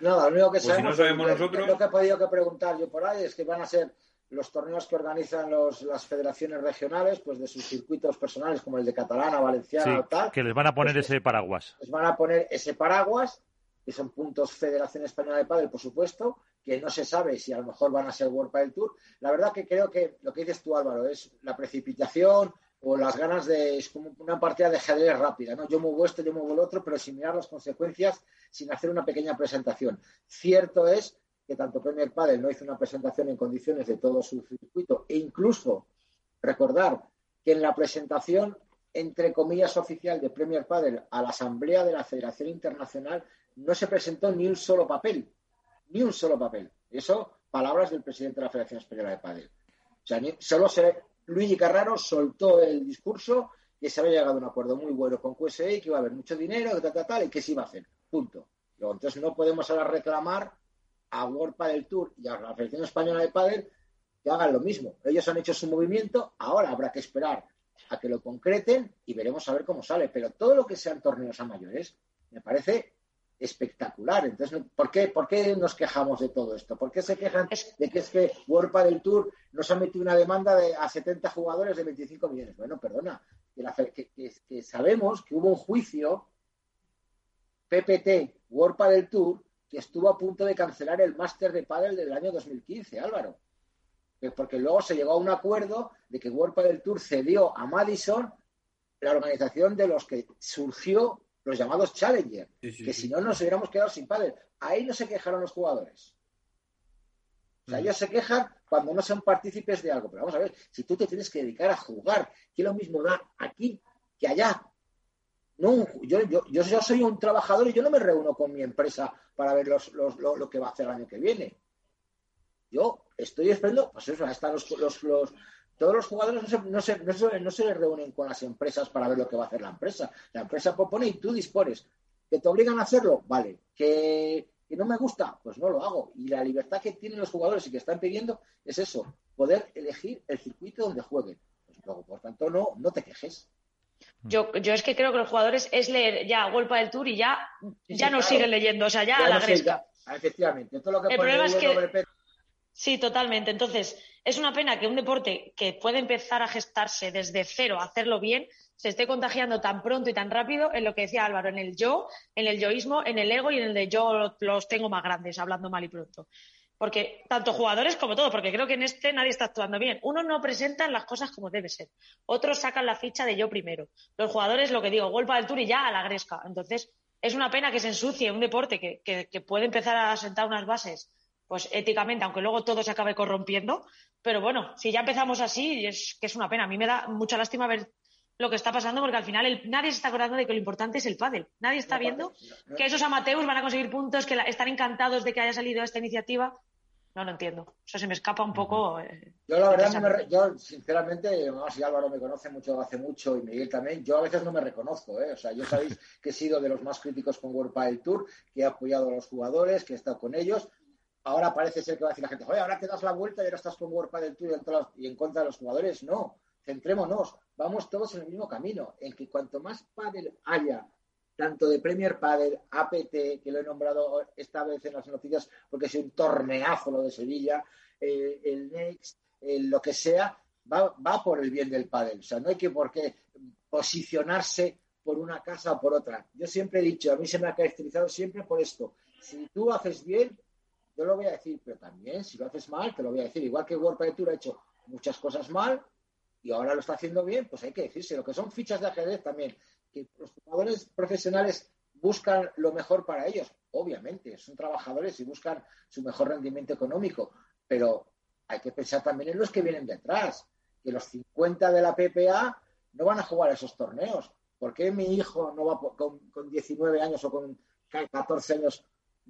Nada, lo único que pues sabemos, nosotros... lo que he podido que preguntar yo por ahí es que van a ser los torneos que organizan los, las federaciones regionales, pues de sus circuitos personales, como el de Catalana, Valenciana o tal. Que les van a poner pues ese paraguas. Les van a poner ese paraguas, que son puntos Federación Española de Padel, por supuesto, que no se sabe si a lo mejor van a ser World del Tour. La verdad que creo que lo que dices tú, Álvaro, es la precipitación o las ganas de. Es como una partida de ajedrez rápida, ¿no? Yo muevo esto, yo muevo el otro, pero sin mirar las consecuencias, sin hacer una pequeña presentación. Cierto es que tanto Premier Padel no hizo una presentación en condiciones de todo su circuito e incluso recordar que en la presentación entre comillas oficial de Premier Padel a la Asamblea de la Federación Internacional no se presentó ni un solo papel ni un solo papel. Eso, palabras del presidente de la Federación Española de Padel. O sea, solo se, Luigi Carraro soltó el discurso que se había llegado a un acuerdo muy bueno con QSI, que iba a haber mucho dinero, que tal, tal, tal, y que se iba a hacer. Punto. Luego, entonces no podemos ahora reclamar a World Padel Tour y a la Federación Española de Padel que hagan lo mismo. Ellos han hecho su movimiento, ahora habrá que esperar a que lo concreten y veremos a ver cómo sale. Pero todo lo que sean torneos a mayores me parece espectacular. Entonces, ¿por qué, ¿por qué nos quejamos de todo esto? ¿Por qué se quejan de que es que World del Tour nos ha metido una demanda de, a 70 jugadores de 25 millones? Bueno, perdona, que, sabemos que hubo un juicio PPT World del Tour que estuvo a punto de cancelar el máster de pádel del año 2015, Álvaro. Porque luego se llegó a un acuerdo de que World del Tour cedió a Madison la organización de los que surgió los llamados Challenger, que si no nos hubiéramos quedado sin padre. Ahí no se quejaron los jugadores. O sea, mm. ellos se quejan cuando no son partícipes de algo. Pero vamos a ver, si tú te tienes que dedicar a jugar, ¿qué lo mismo da aquí que allá? No, yo, yo, yo, soy un trabajador y yo no me reúno con mi empresa para ver los, lo, que va a hacer el año que viene. Yo estoy esperando, pues eso, hasta los, los, todos los jugadores no se, no, se, no, se, reúnen con las empresas para ver lo que va a hacer la empresa. La empresa propone y tú dispones. ¿Que te obligan a hacerlo? Vale. ¿Que, no me gusta? Pues no lo hago. Y la libertad que tienen los jugadores y que están pidiendo es eso, poder elegir el circuito donde jueguen. Pues luego, por tanto, no, no te quejes. Yo, yo es que creo que los jugadores es leer ya Golpa del Tour y ya, ya no siguen leyendo, o sea, ya, a la gresca. efectivamente. Todo lo que el problema es que... Sí, totalmente. Entonces, es una pena que un deporte que puede empezar a gestarse desde cero, a hacerlo bien, se esté contagiando tan pronto y tan rápido en lo que decía Álvaro, en el yo, en el yoísmo, en el ego y en el de yo los tengo más grandes, hablando mal y pronto. Porque tanto jugadores como todo, porque creo que en este nadie está actuando bien. Unos no presentan las cosas como debe ser. Otros sacan la ficha de yo primero. Los jugadores, lo que digo, golpa del tour y ya a la gresca. Entonces, es una pena que se ensucie un deporte que, que puede empezar a sentar unas bases pues éticamente, aunque luego todo se acabe corrompiendo. Pero bueno, si ya empezamos así, es que es una pena. A mí me da mucha lástima ver lo que está pasando porque al final nadie se está acordando de que lo importante es el pádel. Nadie está viendo que esos amateurs van a conseguir puntos, que están encantados de que haya salido esta iniciativa. No lo entiendo. Eso se me escapa un poco. Eh, yo la verdad, yo sinceramente, si Álvaro me conoce mucho hace mucho y Miguel también, yo a veces no me reconozco. ¿eh? O sea, yo sabéis que he sido de los más críticos con World Padel Tour, que he apoyado a los jugadores, que he estado con ellos ahora parece ser que va a decir la gente, oye, ahora te das la vuelta y ahora estás con World Padel Tour y en contra de los jugadores. No, centrémonos, vamos todos en el mismo camino, en que cuanto más pádel haya, tanto de Premier Padel, APT, que lo he nombrado esta vez en las noticias porque es un torneazo lo de Sevilla, eh, el Next, lo que sea, va, va, por el bien del pádel. O sea, no hay que por qué posicionarse por una casa o por otra. Yo siempre he dicho, a mí se me ha caracterizado siempre por esto. Si tú haces bien, yo lo voy a decir, pero también si lo haces mal, te lo voy a decir. Igual que World Padel Tour ha hecho muchas cosas mal y ahora lo está haciendo bien, pues hay que decirse. Lo que son fichas de ajedrez también, que los jugadores profesionales buscan lo mejor para ellos, obviamente, son trabajadores y buscan su mejor rendimiento económico, pero hay que pensar también en los que vienen detrás, que los 50 de la PPA no van a jugar esos torneos. ¿Por qué mi hijo no va con, con 19 años o con 14 años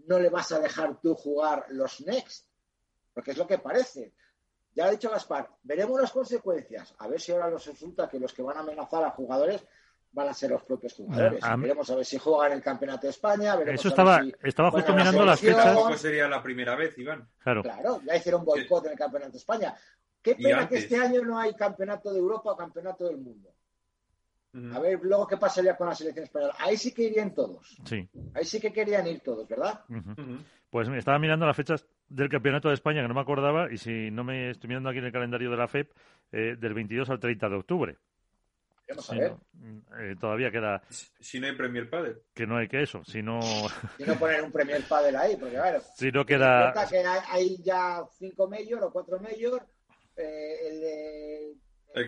no le vas a dejar tú jugar los Next, porque es lo que parece. Ya ha dicho Gaspar, veremos las consecuencias. A ver si ahora nos resulta que los que van a amenazar a jugadores van a ser los propios jugadores. veremos a ver si juegan el Campeonato de España. Eso estaba, estaba justo mirando las fechas. Pues sería la primera vez, Iván. Claro. claro, ya hicieron boicot en el Campeonato de España. Qué pena que este año no hay Campeonato de Europa o Campeonato del Mundo. A ver luego qué pasaría con la selección española. Ahí sí que irían todos. Sí. Ahí sí que querían ir todos, ¿verdad? Pues me estaba mirando las fechas del Campeonato de España que no me acordaba y si no me estoy mirando aquí en el calendario de la FEP, eh, del 22 al 30 de octubre. Vamos a ver. Eh, todavía queda. Si no hay Premier Padel. Que no hay que eso. Si no. si no poner un Premier Padel ahí, porque claro. Si no queda. Que hay, ya cinco Major o cuatro Major. Eh, el de. El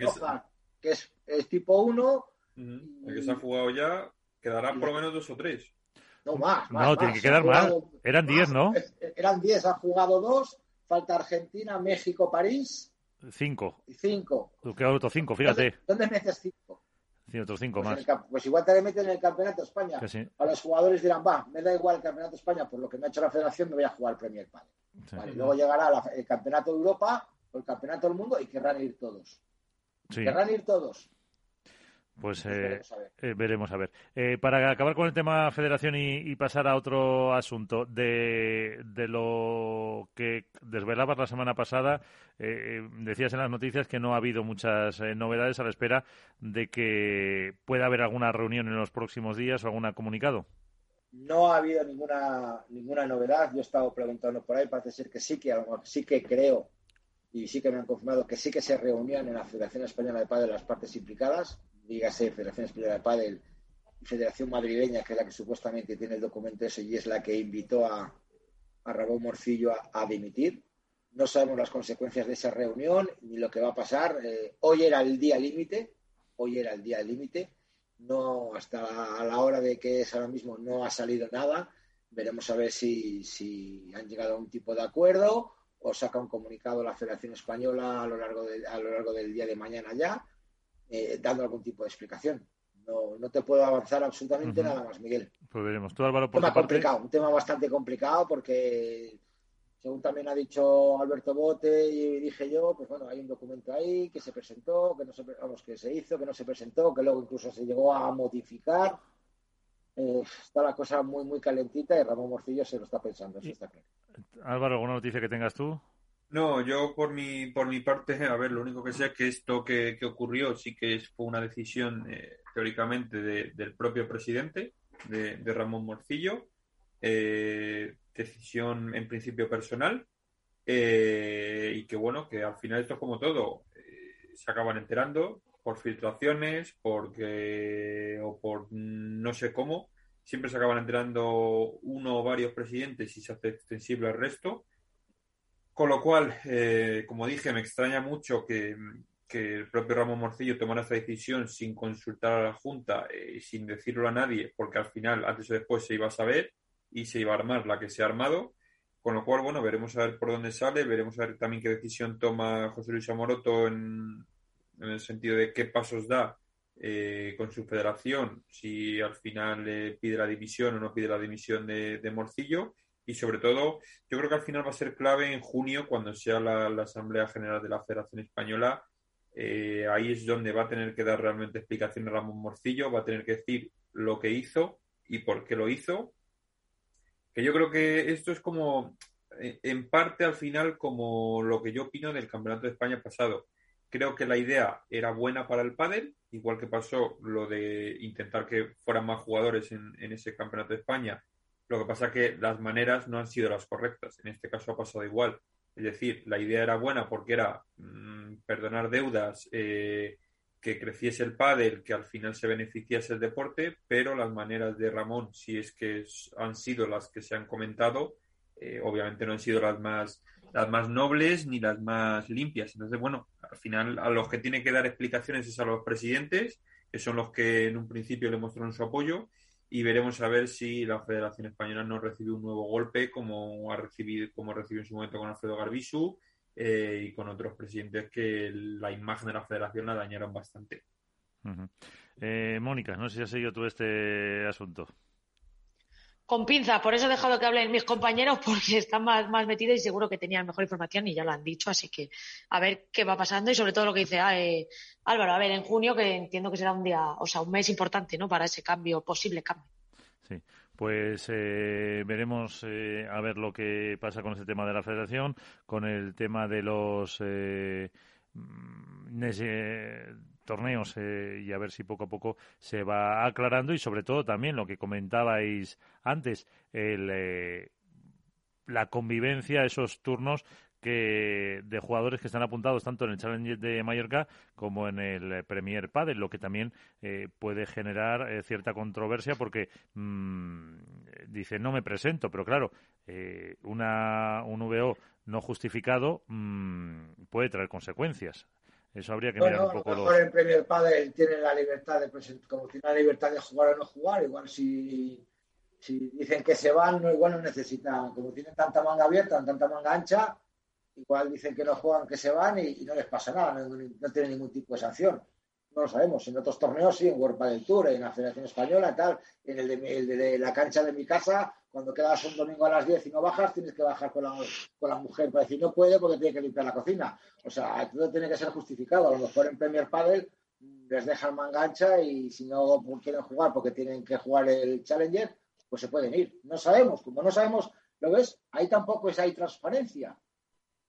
que, es, es tipo 1 el que se ha jugado ya quedará por lo menos dos o tres. No, más. no, tiene que quedar más. Eran diez, ¿no? Eran diez, han jugado dos. Falta Argentina, México, París. Cinco. Cinco. Quedan otros cinco, fíjate. ¿Dónde, metes cinco? Sí, otros cinco pues más. pues igual te le meten en el Campeonato de España. A los jugadores dirán, va, me da igual el Campeonato de España, por lo que me ha hecho la federación, me voy a jugar el Premier Padel. luego llegará el Campeonato de Europa o el Campeonato del Mundo y querrán ir todos. Querrán ir todos. Pues eh, eh, veremos a ver. Eh, para acabar con el tema federación y, pasar a otro asunto, de, de, lo que desvelabas la semana pasada, decías en las noticias que no ha habido muchas novedades a la espera de que pueda haber alguna reunión en los próximos días o algún comunicado. No ha habido ninguna ninguna novedad. Yo he estado preguntando por ahí, parece ser que sí que sí que creo y sí que me han confirmado que sí que se reunían en la Federación Española de Padres las partes implicadas dígase Federación Española de Padel Federación Madrileña, que es la que supuestamente tiene el documento ese y es la que invitó a, a Morcillo a, dimitir. No sabemos las consecuencias de esa reunión ni lo que va a pasar. Eh, hoy era el día límite, hoy era el día límite. No, hasta a la hora de que es ahora mismo no ha salido nada. Veremos a ver si, si han llegado a un tipo de acuerdo o saca un comunicado la Federación Española a lo largo, a lo largo del día de mañana ya eh, dando algún tipo de explicación. No, no te puedo avanzar absolutamente nada más, Miguel. Pues veremos. Tú, Álvaro, por un tema complicado, un tema bastante complicado porque según también ha dicho Alberto Bote y dije yo, pues bueno, hay un documento ahí que se presentó, que no se, vamos, que se hizo, que no se presentó, que luego incluso se llegó a modificar. Eh, está la cosa muy, muy calentita y Ramón Morcillo se lo está pensando, eso está claro. Álvaro, ¿alguna noticia que tengas tú? No, yo por mi, por mi parte, a ver, lo único que sé es que esto que, ocurrió sí que fue una decisión eh, teóricamente del propio presidente, de, Ramón Morcillo, eh, decisión en principio personal, eh, y que bueno, que al final esto es como todo, se acaban enterando por filtraciones, porque o por no sé cómo, siempre se acaban enterando uno o varios presidentes y se hace extensible al resto con lo cual, eh, como dije, me extraña mucho que, el propio Ramón Morcillo tomara esta decisión sin consultar a la Junta y eh, sin decirlo a nadie, porque al final, antes o después, se iba a saber y se iba a armar la que se ha armado. Con lo cual, bueno, veremos a ver por dónde sale, veremos a ver también qué decisión toma José Luis Amoroto en, el sentido de qué pasos da eh, con su federación, si al final pide la división o no pide la dimisión de Morcillo y sobre todo yo creo que al final va a ser clave en junio cuando sea la, Asamblea General de la Federación Española. Eh, ahí es donde va a tener que dar realmente explicación a Ramón Morcillo, va a tener que decir lo que hizo y por qué lo hizo. Que yo creo que esto es como, eh, en parte al final, como lo que yo opino del Campeonato de España pasado. Creo que la idea era buena para el pádel, igual que pasó lo de intentar que fueran más jugadores en, en ese Campeonato de España lo que pasa es que las maneras no han sido las correctas. En este caso ha pasado igual. Es decir, la idea era buena porque era mm, perdonar deudas, eh, que creciese el pádel, que al final se beneficiase el deporte, pero las maneras de Ramón, si es que han sido las que se han comentado, eh, obviamente no han sido las más las más nobles ni las más limpias. Entonces, bueno, al final a los que tienen que dar explicaciones es a los presidentes, que son los que en un principio le mostraron su apoyo, y veremos a ver si la Federación Española no recibe un nuevo golpe como ha recibido, como recibió en su momento con Alfredo Garbisu eh, y con otros presidentes que la imagen de la Federación la dañaron bastante. Eh, Mónica, no sé si has seguido tú este asunto con pinza, por eso he dejado que hablen mis compañeros porque están más, más metidos y seguro que tenían mejor información y ya lo han dicho, así que a ver qué va pasando y sobre todo lo que dice ah, eh, Álvaro, a ver, en junio que entiendo que será un día, o sea, un mes importante, ¿no? Para ese cambio, posible cambio. Sí, pues eh, veremos eh, a ver lo que pasa con ese tema de la federación, con el tema de los mm, torneos eh, y a ver si poco a poco se va aclarando y sobre todo también lo que comentabais antes, el, eh, la convivencia, esos turnos que de jugadores que están apuntados tanto en el Challenge de Mallorca como en el Premier Padel, lo que también eh, puede generar cierta controversia porque mm, dice no me presento, pero claro, una, un VO no justificado mm, puede traer consecuencias. Eso habría que mirar un poco. A lo mejor el Premier Padel tiene la libertad de como tiene la libertad de jugar o no jugar, igual si, si dicen que se van, no, igual no necesitan, como tienen tanta manga abierta, tanta manga ancha, igual dicen que no juegan, que se van y, no les pasa nada, no, no tienen ningún tipo de sanción no lo sabemos. En otros torneos sí, en World del Tour, en la Federación Española, tal. En el de, la cancha de mi casa, cuando quedas un domingo a las 10 y no bajas, tienes que bajar con la, con la mujer para decir no puede porque tiene que limpiar la cocina. O sea, todo tiene que ser justificado. A lo mejor en Premier Padel les dejan manga ancha y si no quieren jugar porque tienen que jugar el Challenger, pues se pueden ir. No sabemos. Como no sabemos, ¿lo ves? Ahí tampoco es, hay transparencia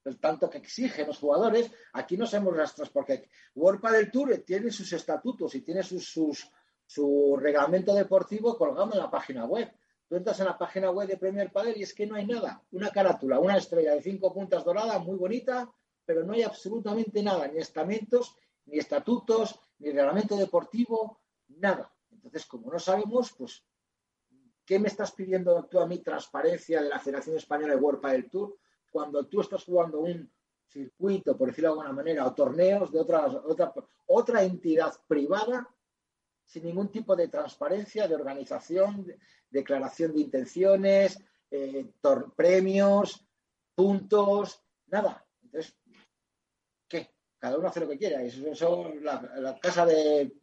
el tanto que exigen los jugadores, aquí no sabemos rastros porque World del Tour tiene sus estatutos y tiene sus, su reglamento deportivo colgado en la página web. Tú entras en la página web de Premier Padel y es que no hay nada. Una carátula, una estrella de cinco puntas dorada, muy bonita, pero no hay absolutamente nada, ni estamentos, ni estatutos, ni reglamento deportivo, nada. Entonces, como no sabemos, pues, ¿qué me estás pidiendo tú a mí transparencia de la Federación Española de World del Tour? cuando tú estás jugando un circuito, por decirlo de alguna manera, o torneos de otra, otra, otra entidad privada sin ningún tipo de transparencia, de organización, declaración de intenciones, eh, premios, puntos, nada. Entonces, ¿qué? Cada uno hace lo que quiera. Eso, eso la, la casa de,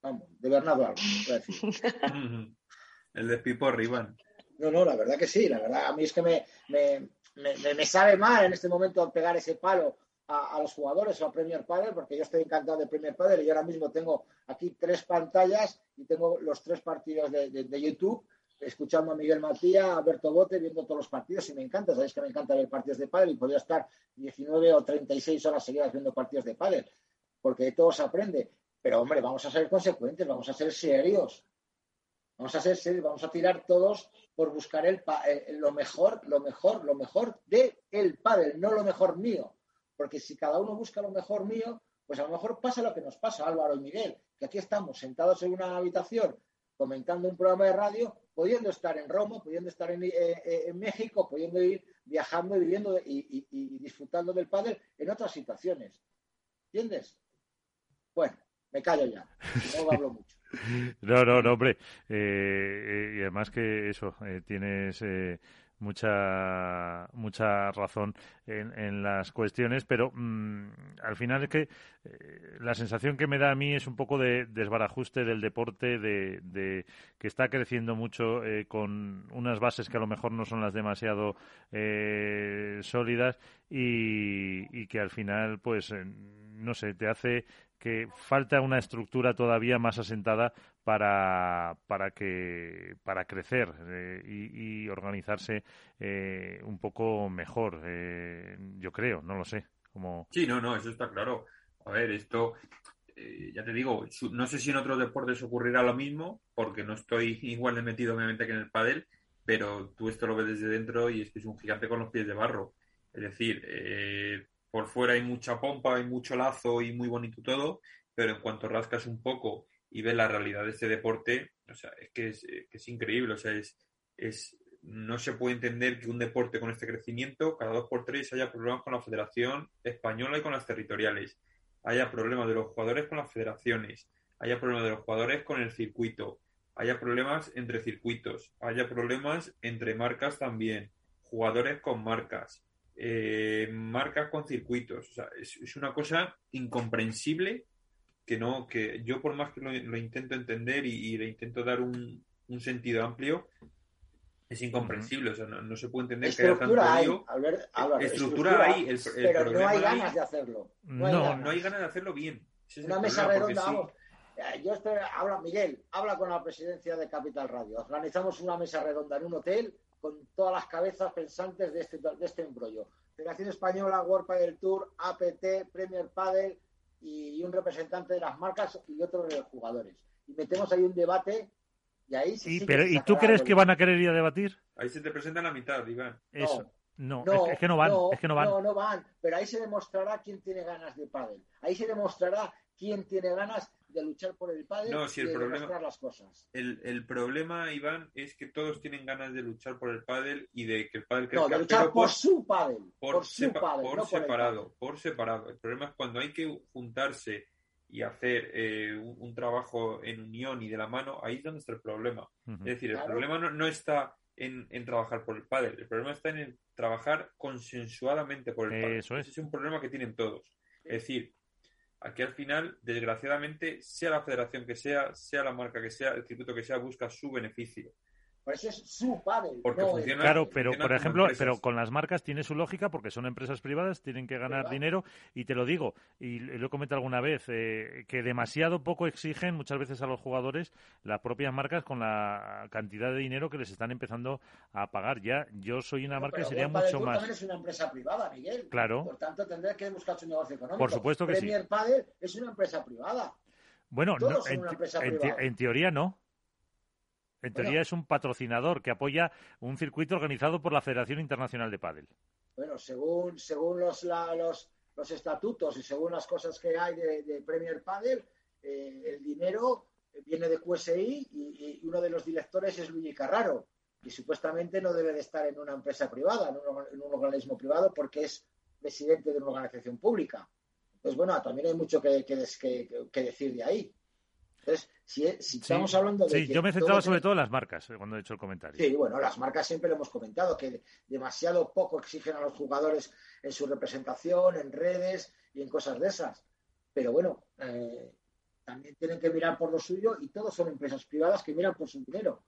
vamos, de Bernardo Alba, El de Pipo Ribán. No, no, la verdad que sí, la verdad, a mí es que me, me, me, sabe mal en este momento pegar ese palo a, los jugadores o a Premier Padel, porque yo estoy encantado de Premier Padel y ahora mismo tengo aquí tres pantallas y tengo los tres partidos de, de, YouTube, escuchando a Miguel Matías, a Alberto Bote, viendo todos los partidos y me encanta, sabéis que me encanta ver partidos de pádel y podría estar 19 o 36 horas seguidas viendo partidos de pádel, porque de todo se aprende. Pero hombre, vamos a ser consecuentes, vamos a ser serios. Vamos a ser serios, vamos a tirar todos por buscar el, eh, lo mejor, lo mejor, lo mejor de el pádel, no lo mejor mío. Porque si cada uno busca lo mejor mío, pues a lo mejor pasa lo que nos pasa, Álvaro y Miguel, que aquí estamos sentados en una habitación comentando un programa de radio, pudiendo estar en Roma, pudiendo estar en, eh, eh, México, pudiendo ir viajando y viviendo y, y disfrutando del pádel en otras situaciones. ¿Entiendes? Bueno, me callo ya, no hablo mucho. No, no, no, hombre. Eh, y además que eso, eh, tienes mucha mucha razón en, las cuestiones, pero mm, al final es que la sensación que me da a mí es un poco de desbarajuste del deporte, de, que está creciendo mucho con unas bases que a lo mejor no son las demasiado sólidas y, y, que al final, pues, no sé, te hace que falta una estructura todavía más asentada para, para, que, para crecer eh, y, organizarse eh, un poco mejor, eh, yo creo, no lo sé. Como... Sí, no, no, eso está claro. A ver, esto, ya te digo, no sé si en otros deportes ocurrirá lo mismo, porque no estoy igual de metido obviamente que en el pádel, pero tú esto lo ves desde dentro y es que es un gigante con los pies de barro. Es decir, eh, por fuera hay mucha pompa, hay mucho lazo y muy bonito todo, pero en cuanto rascas un poco y ves la realidad de este deporte, o sea, es que es, eh, que es increíble, o sea, es, es, no se puede entender que un deporte con este crecimiento, cada dos por tres haya problemas con la Federación Española y con las territoriales, haya problemas de los jugadores con las federaciones, haya problemas de los jugadores con el circuito, haya problemas entre circuitos, haya problemas entre marcas también, jugadores con marcas, eh, marcas con circuitos. O sea, es, una cosa incomprensible que no, que yo por más que lo, intento entender y, le intento dar un, sentido amplio, es incomprensible. O sea, no, se puede entender que haya tanto hay, estructura, hay, pero no hay ganas de hacerlo. No, hay, ganas. de hacerlo bien. una mesa redonda, vamos. Eh, yo estoy, habla, Miguel, habla con la presidencia de Capital Radio. Organizamos una mesa redonda en un hotel con todas las cabezas pensantes de este, de este embrollo. Federación Española, World Padel Tour, APT, Premier Padel y, un representante de las marcas y otro de los jugadores. Y metemos ahí un debate y ahí sí, pero, ¿Y tú crees que van a querer ir a debatir? Ahí se te presenta la mitad, Iván. Eso. No, es, que no van, es que no van. No, no van, pero ahí se demostrará quién tiene ganas de pádel. Ahí se demostrará quién tiene ganas de luchar por el padre no, si el problema, las cosas. El, problema, Iván, es que todos tienen ganas de luchar por el pádel y de que el pádel crezca. No, de luchar por, su pádel. Por, su pádel, por separado, por separado. El problema es cuando hay que juntarse y hacer eh, un, trabajo en unión y de la mano, ahí es donde está el problema. Es decir, el problema no, está en, trabajar por el pádel, el problema está en trabajar consensuadamente por el pádel. Eso es. Ese es un problema que tienen todos. Es decir, Aquí al final, desgraciadamente, sea la federación que sea, sea la marca que sea, el circuito que sea, busca su beneficio. Por eso es su padre. claro, pero por ejemplo, pero con las marcas tiene su lógica porque son empresas privadas, tienen que ganar dinero y te lo digo, y lo he comentado alguna vez, eh, que demasiado poco exigen muchas veces a los jugadores las propias marcas con la cantidad de dinero que les están empezando a pagar. Ya, yo soy una marca y sería mucho más. también es una empresa privada, Miguel. Claro. Por tanto, tendrás que buscar su negocio económico. Por supuesto que Premier sí. Padel es una empresa privada. Bueno, en teoría no. En teoría es un patrocinador que apoya un circuito organizado por la Federación Internacional de Pádel. Bueno, según, según los, los, estatutos y según las cosas que hay de, Premier Padel, eh, el dinero viene de QSI y, uno de los directores es Luigi Carraro. Y supuestamente no debe de estar en una empresa privada, en un, organismo privado, porque es presidente de una organización pública. Entonces, bueno, también hay mucho que, que decir de ahí. Entonces, si, estamos hablando de. Sí, yo me centraba sobre todo en las marcas eh, cuando he hecho el comentario. Sí, bueno, las marcas siempre lo hemos comentado, que demasiado poco exigen a los jugadores en su representación, en redes y en cosas de esas. Pero bueno, eh, también tienen que mirar por lo suyo y todos son empresas privadas que miran por su dinero.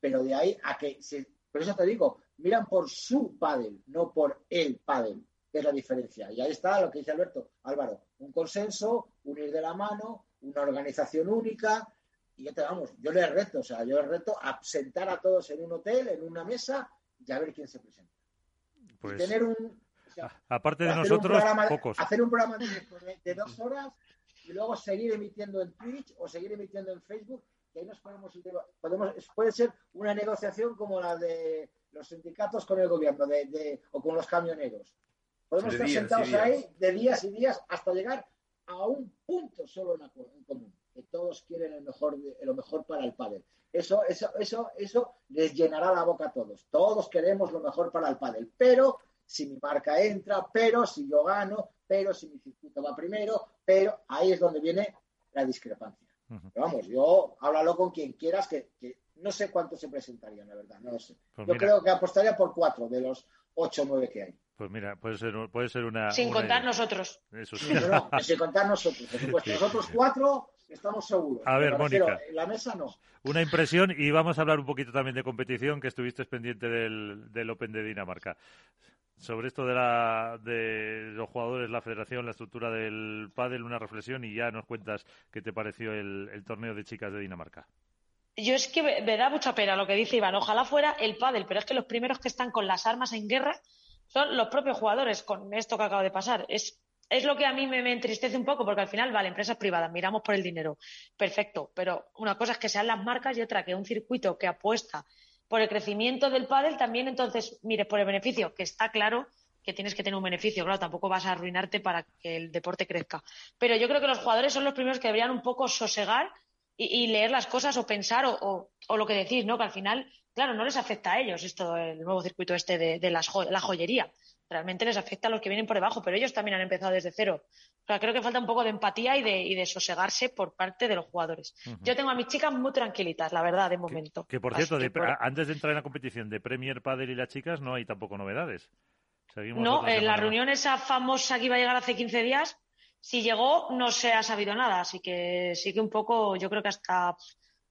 Pero de ahí a que se Pero eso te digo, miran por su pádel, no por el pádel, que es la diferencia. Y ahí está lo que dice Alberto, Álvaro, un consenso, unir de la mano, una organización única, y ya te vamos, yo le reto, o sea, yo le reto a sentar a todos en un hotel, en una mesa, y a ver quién se presenta. Pues, tener un... aparte de nosotros, pocos. Hacer un programa de, dos horas y luego seguir emitiendo en Twitch o seguir emitiendo en Facebook, que ahí nos podemos, podemos puede ser una negociación como la de los sindicatos con el gobierno de, o con los camioneros. Podemos estar sentados ahí de días y días hasta llegar a un punto solo en, común, que todos quieren el mejor, lo mejor para el pádel. Eso, eso, eso, eso les llenará la boca a todos. Todos queremos lo mejor para el pádel, pero si mi marca entra, pero si yo gano, pero si mi circuito va primero, pero ahí es donde viene la discrepancia. vamos, yo háblalo con quien quieras, que, no sé cuántos se presentarían, la verdad, no lo sé. Pues yo creo que apostaría por cuatro de los ocho o nueve que hay. Pues mira, puede ser, puede ser una. Sin contar nosotros. Eso sí. sin contar nosotros, por supuesto. Nosotros cuatro estamos seguros. A ver, Mónica. La mesa no. Una impresión y vamos a hablar un poquito también de competición, que estuviste pendiente del, del Open de Dinamarca. Sobre esto de, la, de los jugadores, la federación, la estructura del pádel, una reflexión y ya nos cuentas qué te pareció el, el torneo de chicas de Dinamarca. Yo es que me da mucha pena lo que dice Iván. Ojalá fuera el pádel, pero es que los primeros que están con las armas en guerra son los propios jugadores con esto que acaba de pasar. Es, es lo que a mí me, entristece un poco, porque al final, vale, empresas privadas, miramos por el dinero, perfecto, pero una cosa es que sean las marcas y otra que un circuito que apuesta por el crecimiento del pádel también, entonces, mire, por el beneficio, que está claro que tienes que tener un beneficio, claro, tampoco vas a arruinarte para que el deporte crezca. Pero yo creo que los jugadores son los primeros que deberían un poco sosegar y, leer las cosas o pensar o, o, lo que decís, ¿no? Que al final Claro, no les afecta a ellos esto, el nuevo circuito este de, la joyería. Realmente les afecta a los que vienen por debajo, pero ellos también han empezado desde cero. O sea, creo que falta un poco de empatía y de, sosegarse por parte de los jugadores. Yo tengo a mis chicas muy tranquilitas, la verdad, de momento. Que, por cierto, antes de entrar en la competición de Premier Padel y las chicas, no hay tampoco novedades. no, en la reunión esa famosa que iba a llegar hace 15 días, si llegó, no se ha sabido nada. Así que sí que un poco, yo creo que hasta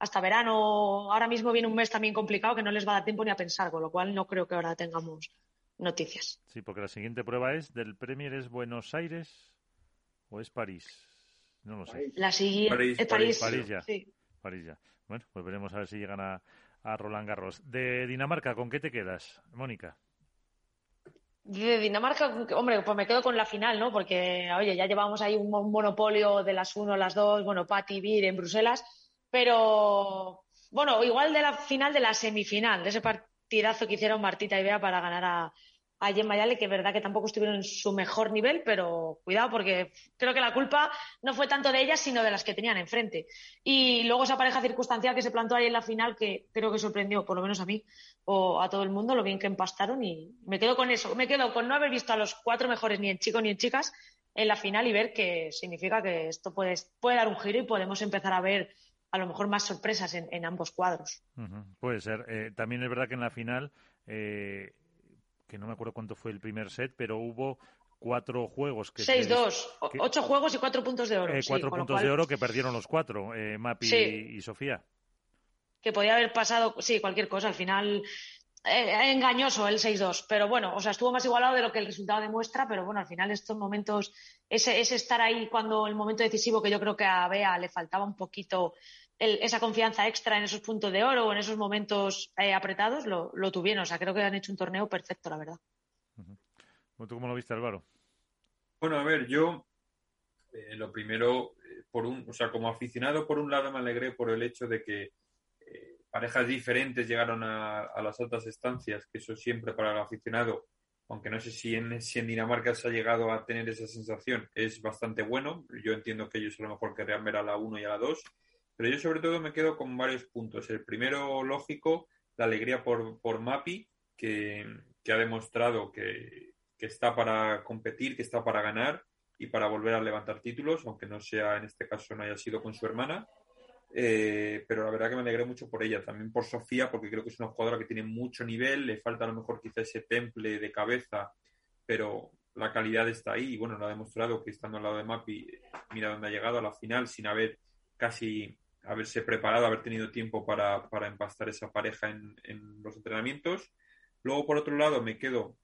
hasta verano. Ahora mismo viene un mes también complicado que no les va a dar tiempo ni a pensar, con lo cual no creo que ahora tengamos noticias. Sí, porque la siguiente prueba es del Premier es Buenos Aires o es París. No lo sé. La siguiente es París. París, ya. París ya. Bueno, pues veremos a ver si llegan a, a Roland Garros. De Dinamarca, ¿con qué te quedas, Mónica? De Dinamarca, hombre, pues me quedo con la final, ¿no? Porque, oye, ya llevamos ahí un monopolio de las uno, las dos, bueno, Patti, Vir en Bruselas pero, bueno, igual de la final de la semifinal, de ese partidazo que hicieron Martita y Bea para ganar a, a Gemma que es verdad que tampoco estuvieron en su mejor nivel, pero cuidado porque creo que la culpa no fue tanto de ellas, sino de las que tenían enfrente. Y luego esa pareja circunstancial que se plantó ahí en la final, que creo que sorprendió, por lo menos a mí o a todo el mundo, lo bien que empastaron y me quedo con eso. Me quedo con no haber visto a los cuatro mejores ni en chicos ni en chicas en la final y ver que significa que esto puede dar un giro y podemos empezar a ver a lo mejor más sorpresas en, ambos cuadros. Puede ser. Eh, también es verdad que en la final, eh, que no me acuerdo cuánto fue el primer set, pero hubo cuatro juegos que 6-2, ocho juegos y cuatro puntos de oro. Eh, cuatro puntos de oro que perdieron los cuatro, Mapi y, Sofía. Que podía haber pasado, sí, cualquier cosa. Al final engañoso el 6-2, pero bueno, o sea, estuvo más igualado de lo que el resultado demuestra, pero bueno, al final estos momentos, ese, ese estar ahí cuando el momento decisivo que yo creo que a Bea le faltaba un poquito esa confianza extra en esos puntos de oro o en esos momentos eh, apretados, lo, tuvieron. O sea, creo que han hecho un torneo perfecto, la verdad. ¿Tú cómo lo viste, Álvaro? Bueno, a ver, yo eh, lo primero, eh, por un, o sea, como aficionado, por un lado me alegré por el hecho de que parejas diferentes llegaron a, las altas estancias, que eso siempre para el aficionado, aunque no sé si en, si Dinamarca se ha llegado a tener esa sensación, es bastante bueno. Yo entiendo que ellos a lo mejor querrían ver a la 1 y a la 2 pero yo sobre todo me quedo con varios puntos. El primero, lógico, la alegría por, por Mapi, que, ha demostrado que, está para competir, que está para ganar y para volver a levantar títulos, aunque no sea en este caso no haya sido con su hermana. Eh, pero la verdad que me alegré mucho por ella, también por Sofía, porque creo que es una jugadora que tiene mucho nivel, le falta a lo mejor quizá ese temple de cabeza, pero la calidad está ahí y bueno, lo ha demostrado que estando al lado de Mapi, mira dónde ha llegado a la final sin haber casi haberse preparado, haber tenido tiempo para, para empastar esa pareja en, en, los entrenamientos. Luego, por otro lado, me quedo,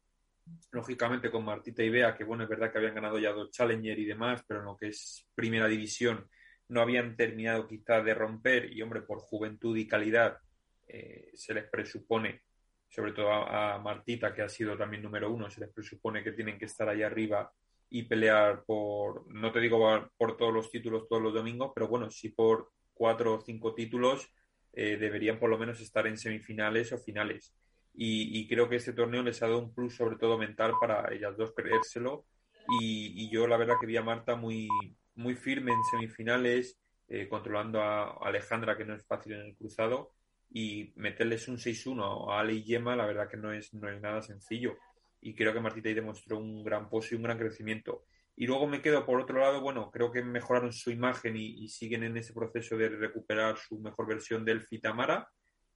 lógicamente, con Martita y Bea, que bueno, es verdad que habían ganado ya dos Challenger y demás, pero en lo que es primera división no habían terminado quizá de romper y, hombre, por juventud y calidad eh, se les presupone, sobre todo a, Martita, que ha sido también número uno, se les presupone que tienen que estar ahí arriba y pelear por, no te digo por todos los títulos todos los domingos, pero bueno, sí por cuatro o cinco títulos eh, deberían por lo menos estar en semifinales o finales. Y, y, creo que este torneo les ha dado un plus sobre todo mental para ellas dos creérselo. Y, y yo la verdad que vi a Marta muy, muy firme en semifinales, eh, controlando a Alejandra, que no es fácil en el cruzado, y meterles un 6-1 a Ale y Yema, la verdad que no es, no es nada sencillo. Y creo que Martita ahí demostró un gran pozo y un gran crecimiento. Y luego me quedo por otro lado, bueno, creo que mejoraron su imagen y, y siguen en ese proceso de recuperar su mejor versión del Fitamara.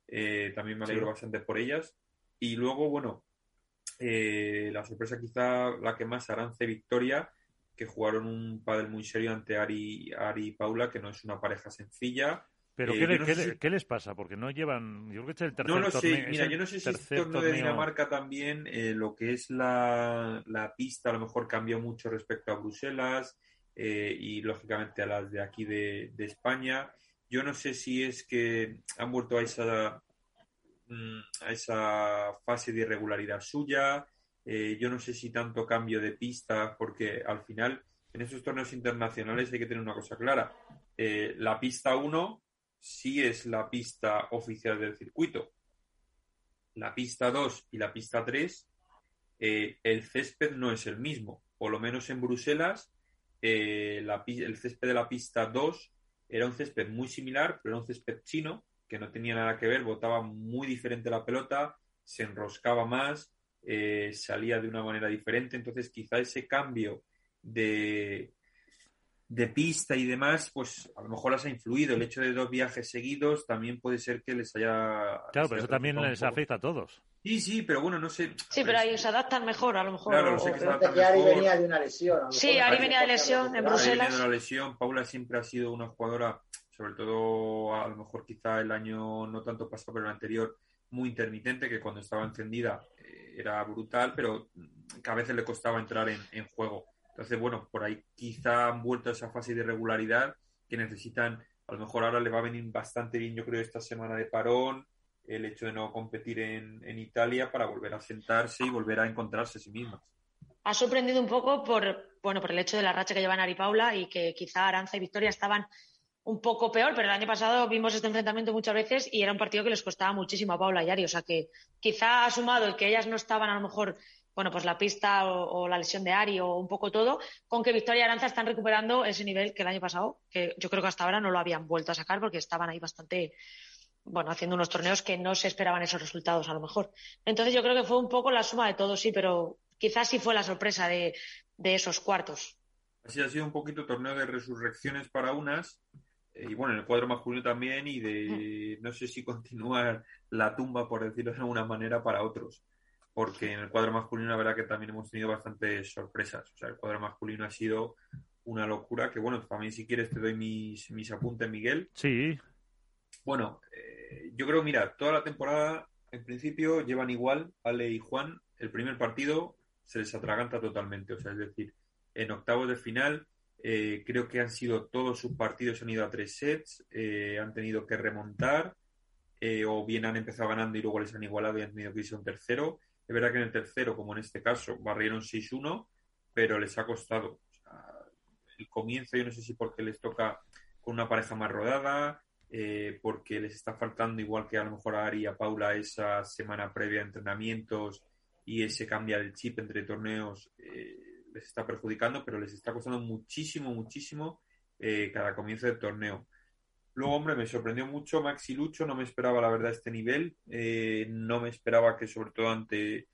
Eh, también me alegro sí. bastante por ellas. Y luego, bueno, eh, la sorpresa quizá la que más, Arance Victoria, que jugaron un pádel muy serio ante Ari, Ari y Paula, que no es una pareja sencilla. Pero, eh, ¿qué, no ¿qué, si... ¿qué, les pasa? Porque no llevan. Yo creo que es el tercer No lo torneo, sé. Mira, yo no sé si el torneo, torneo, de Dinamarca también, eh, lo que es la, la, pista, a lo mejor cambió mucho respecto a Bruselas eh, y, lógicamente, a las de aquí de, de, España. Yo no sé si es que han vuelto a esa, mm, a esa fase de irregularidad suya. Eh, yo no sé si tanto cambio de pista, porque al final, en esos torneos internacionales hay que tener una cosa clara. Eh, la pista 1 sí es la pista oficial del circuito. La pista 2 y la pista 3, eh, el césped no es el mismo. Por lo menos en Bruselas, la, el césped de la pista 2 era un césped muy similar, pero era un césped chino, que no tenía nada que ver, botaba muy diferente la pelota, se enroscaba más, eh, salía de una manera diferente. Entonces, quizá ese cambio de, de pista y demás, pues a lo mejor les ha influido. El hecho de dos viajes seguidos también puede ser que les haya. Claro, pero eso también les afecta a todos. Sí, sí, pero bueno, no sé. Sí, pero ahí se adaptan mejor, a lo mejor. Claro, sé que se adaptan que Ari venía de una lesión. Sí, Ari venía de lesión en Bruselas. Ari venía de una lesión. Paula siempre ha sido una jugadora, sobre todo a lo mejor quizá el año no tanto pasado, pero el anterior, muy intermitente, que cuando estaba encendida eh, era brutal, pero que a veces le costaba entrar en, juego. Entonces, bueno, por ahí quizá han vuelto a esa fase de irregularidad que necesitan, a lo mejor ahora le va a venir bastante bien, yo creo, esta semana de parón, el hecho de no competir en, en Italia para volver a sentarse y volver a encontrarse a sí mismas. Ha sorprendido un poco por, bueno, por el hecho de la racha que llevan Ari Paula y que quizá Aranza y Victoria estaban un poco peor, pero el año pasado vimos este enfrentamiento muchas veces y era un partido que les costaba muchísimo a Paula y Ari. O sea que quizá ha sumado el que ellas no estaban a lo mejor bueno, pues la pista o, la lesión de Ari o un poco todo, con que Victoria y Aranza están recuperando ese nivel que el año pasado, que yo creo que hasta ahora no lo habían vuelto a sacar porque estaban ahí bastante, bueno, haciendo unos torneos que no se esperaban esos resultados a lo mejor. Entonces yo creo que fue un poco la suma de todo, sí, pero quizás sí fue la sorpresa de, de esos cuartos. Así ha sido un poquito torneo de resurrecciones para unas, y bueno, en el cuadro masculino también, y de no sé si continuar la tumba, por decirlo de alguna manera, para otros porque en el cuadro masculino la verdad que también hemos tenido bastantes sorpresas. O sea, el cuadro masculino ha sido una locura, que bueno, también si quieres te doy mis, mis apuntes, Miguel. Sí. Bueno, eh, yo creo, mira, toda la temporada en principio llevan igual Ale y Juan. El primer partido se les atraganta totalmente, o sea, es decir, en octavos de final eh, creo que han sido todos sus partidos han ido a tres sets, eh, han tenido que remontar, eh, o bien han empezado ganando y luego les han igualado y han tenido que irse a un tercero. Es verdad que en el tercero, como en este caso, barrieron 6-1, pero les ha costado. El comienzo, yo no sé si porque les toca con una pareja más rodada, eh, porque les está faltando, igual que a lo mejor a Ari y a Paula, esa semana previa a entrenamientos y ese cambia el chip entre torneos les está perjudicando, pero les está costando muchísimo, muchísimo eh, cada comienzo del torneo. Luego, hombre, me sorprendió mucho Maxi Lucho, no me esperaba la verdad este nivel, eh, no me esperaba que sobre todo ante,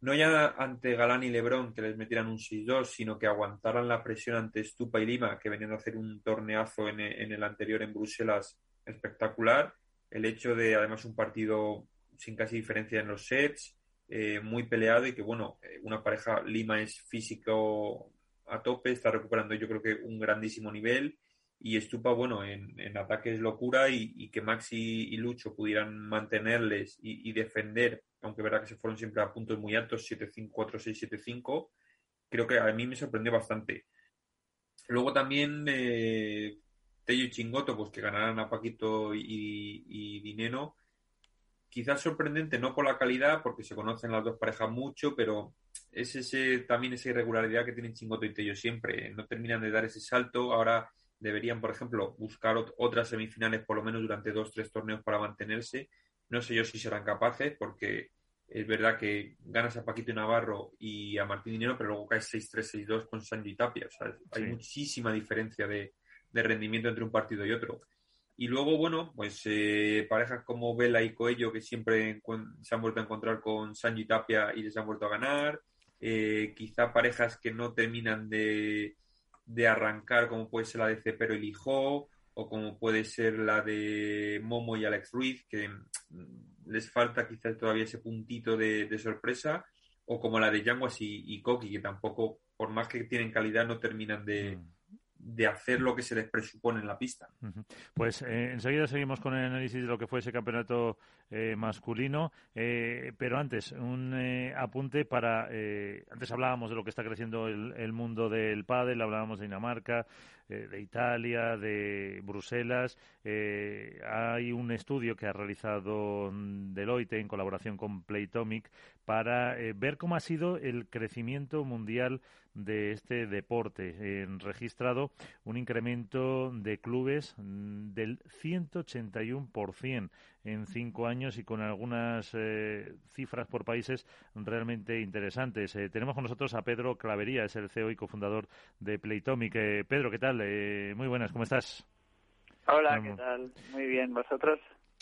no ya ante Galán y Lebrón que les metieran un 6-2, sino que aguantaran la presión ante Stupa y Lima, que venían a hacer un torneazo en, en el anterior en Bruselas espectacular. El hecho de, además, un partido sin casi diferencia en los sets, eh, muy peleado y que, bueno, una pareja, Lima es físico a tope, está recuperando yo creo que un grandísimo nivel y Estupa, bueno, en, en ataque es locura y, que Maxi y Lucho pudieran mantenerles y, defender, aunque verá que se fueron siempre a puntos muy altos, 7-5, 4-6, 7-5, creo que a mí me sorprendió bastante. Luego también eh, Tello y Chingoto, pues que ganaran a Paquito y, y Dineno, quizás sorprendente, no por la calidad, porque se conocen las dos parejas mucho, pero es ese, también esa irregularidad que tienen Chingoto y Tello siempre. No terminan de dar ese salto. Ahora deberían, por ejemplo, buscar otras semifinales por lo menos durante dos, tres torneos para mantenerse. No sé yo si serán capaces porque es verdad que ganas a Paquito Navarro y a Martín Dinero, pero luego caes 6-3, 6-2 con Sanji y Tapia. O sea, hay muchísima diferencia de, rendimiento entre un partido y otro. Y luego, bueno, pues eh, parejas como Vela y Coello que siempre se han vuelto a encontrar con Sanji y Tapia y les han vuelto a ganar. Eh, quizá parejas que no terminan de, de arrancar, como puede ser la de Cepero y Lijó, o como puede ser la de Momo y Alex Ruiz, que mm, les falta quizás todavía ese puntito de, sorpresa, o como la de Yanguas y, y, Koki, que tampoco, por más que tienen calidad, no terminan de, mm de hacer lo que se les presupone en la pista. Pues eh, enseguida seguimos con el análisis de lo que fue ese campeonato eh, masculino, eh, pero antes un apunte para antes hablábamos de lo que está creciendo el, el mundo del pádel, hablábamos de Dinamarca, de Italia, de Bruselas. hay un estudio que ha realizado Deloitte en colaboración con Playtomic para ver cómo ha sido el crecimiento mundial de este deporte. Han registrado un incremento de clubes mm, del 181% en cinco años y con algunas eh, cifras por países realmente interesantes. Eh, tenemos con nosotros a Pedro Clavería, es el CEO y cofundador de Playtomic. Eh, Pedro, ¿qué tal? Muy buenas, ¿cómo estás? Hola, ¿qué tal? Muy bien, ¿vosotros?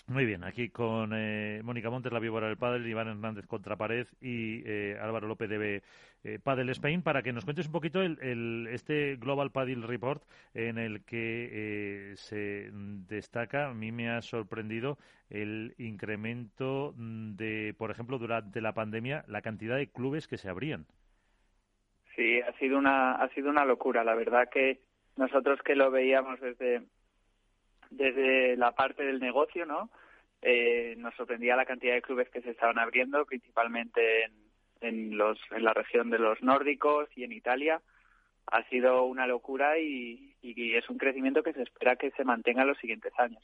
Muy bien, aquí con eh, Mónica Montes, la víbora del Padel, Iván Hernández contra Pared y eh, Álvaro López de eh, Padel Spain para que nos cuentes un poquito el, este Global Padel Report en el que se destaca, a mí me ha sorprendido el incremento de, por ejemplo, durante la pandemia, la cantidad de clubes que se abrían. Sí, ha sido una, ha sido una locura. La verdad que nosotros que lo veíamos desde desde la parte del negocio, ¿no? Eh, nos sorprendía la cantidad de clubes que se estaban abriendo, principalmente en, en, los, en la región de los nórdicos y en Italia. Ha sido una locura y, y es un crecimiento que se espera que se mantenga en los siguientes años.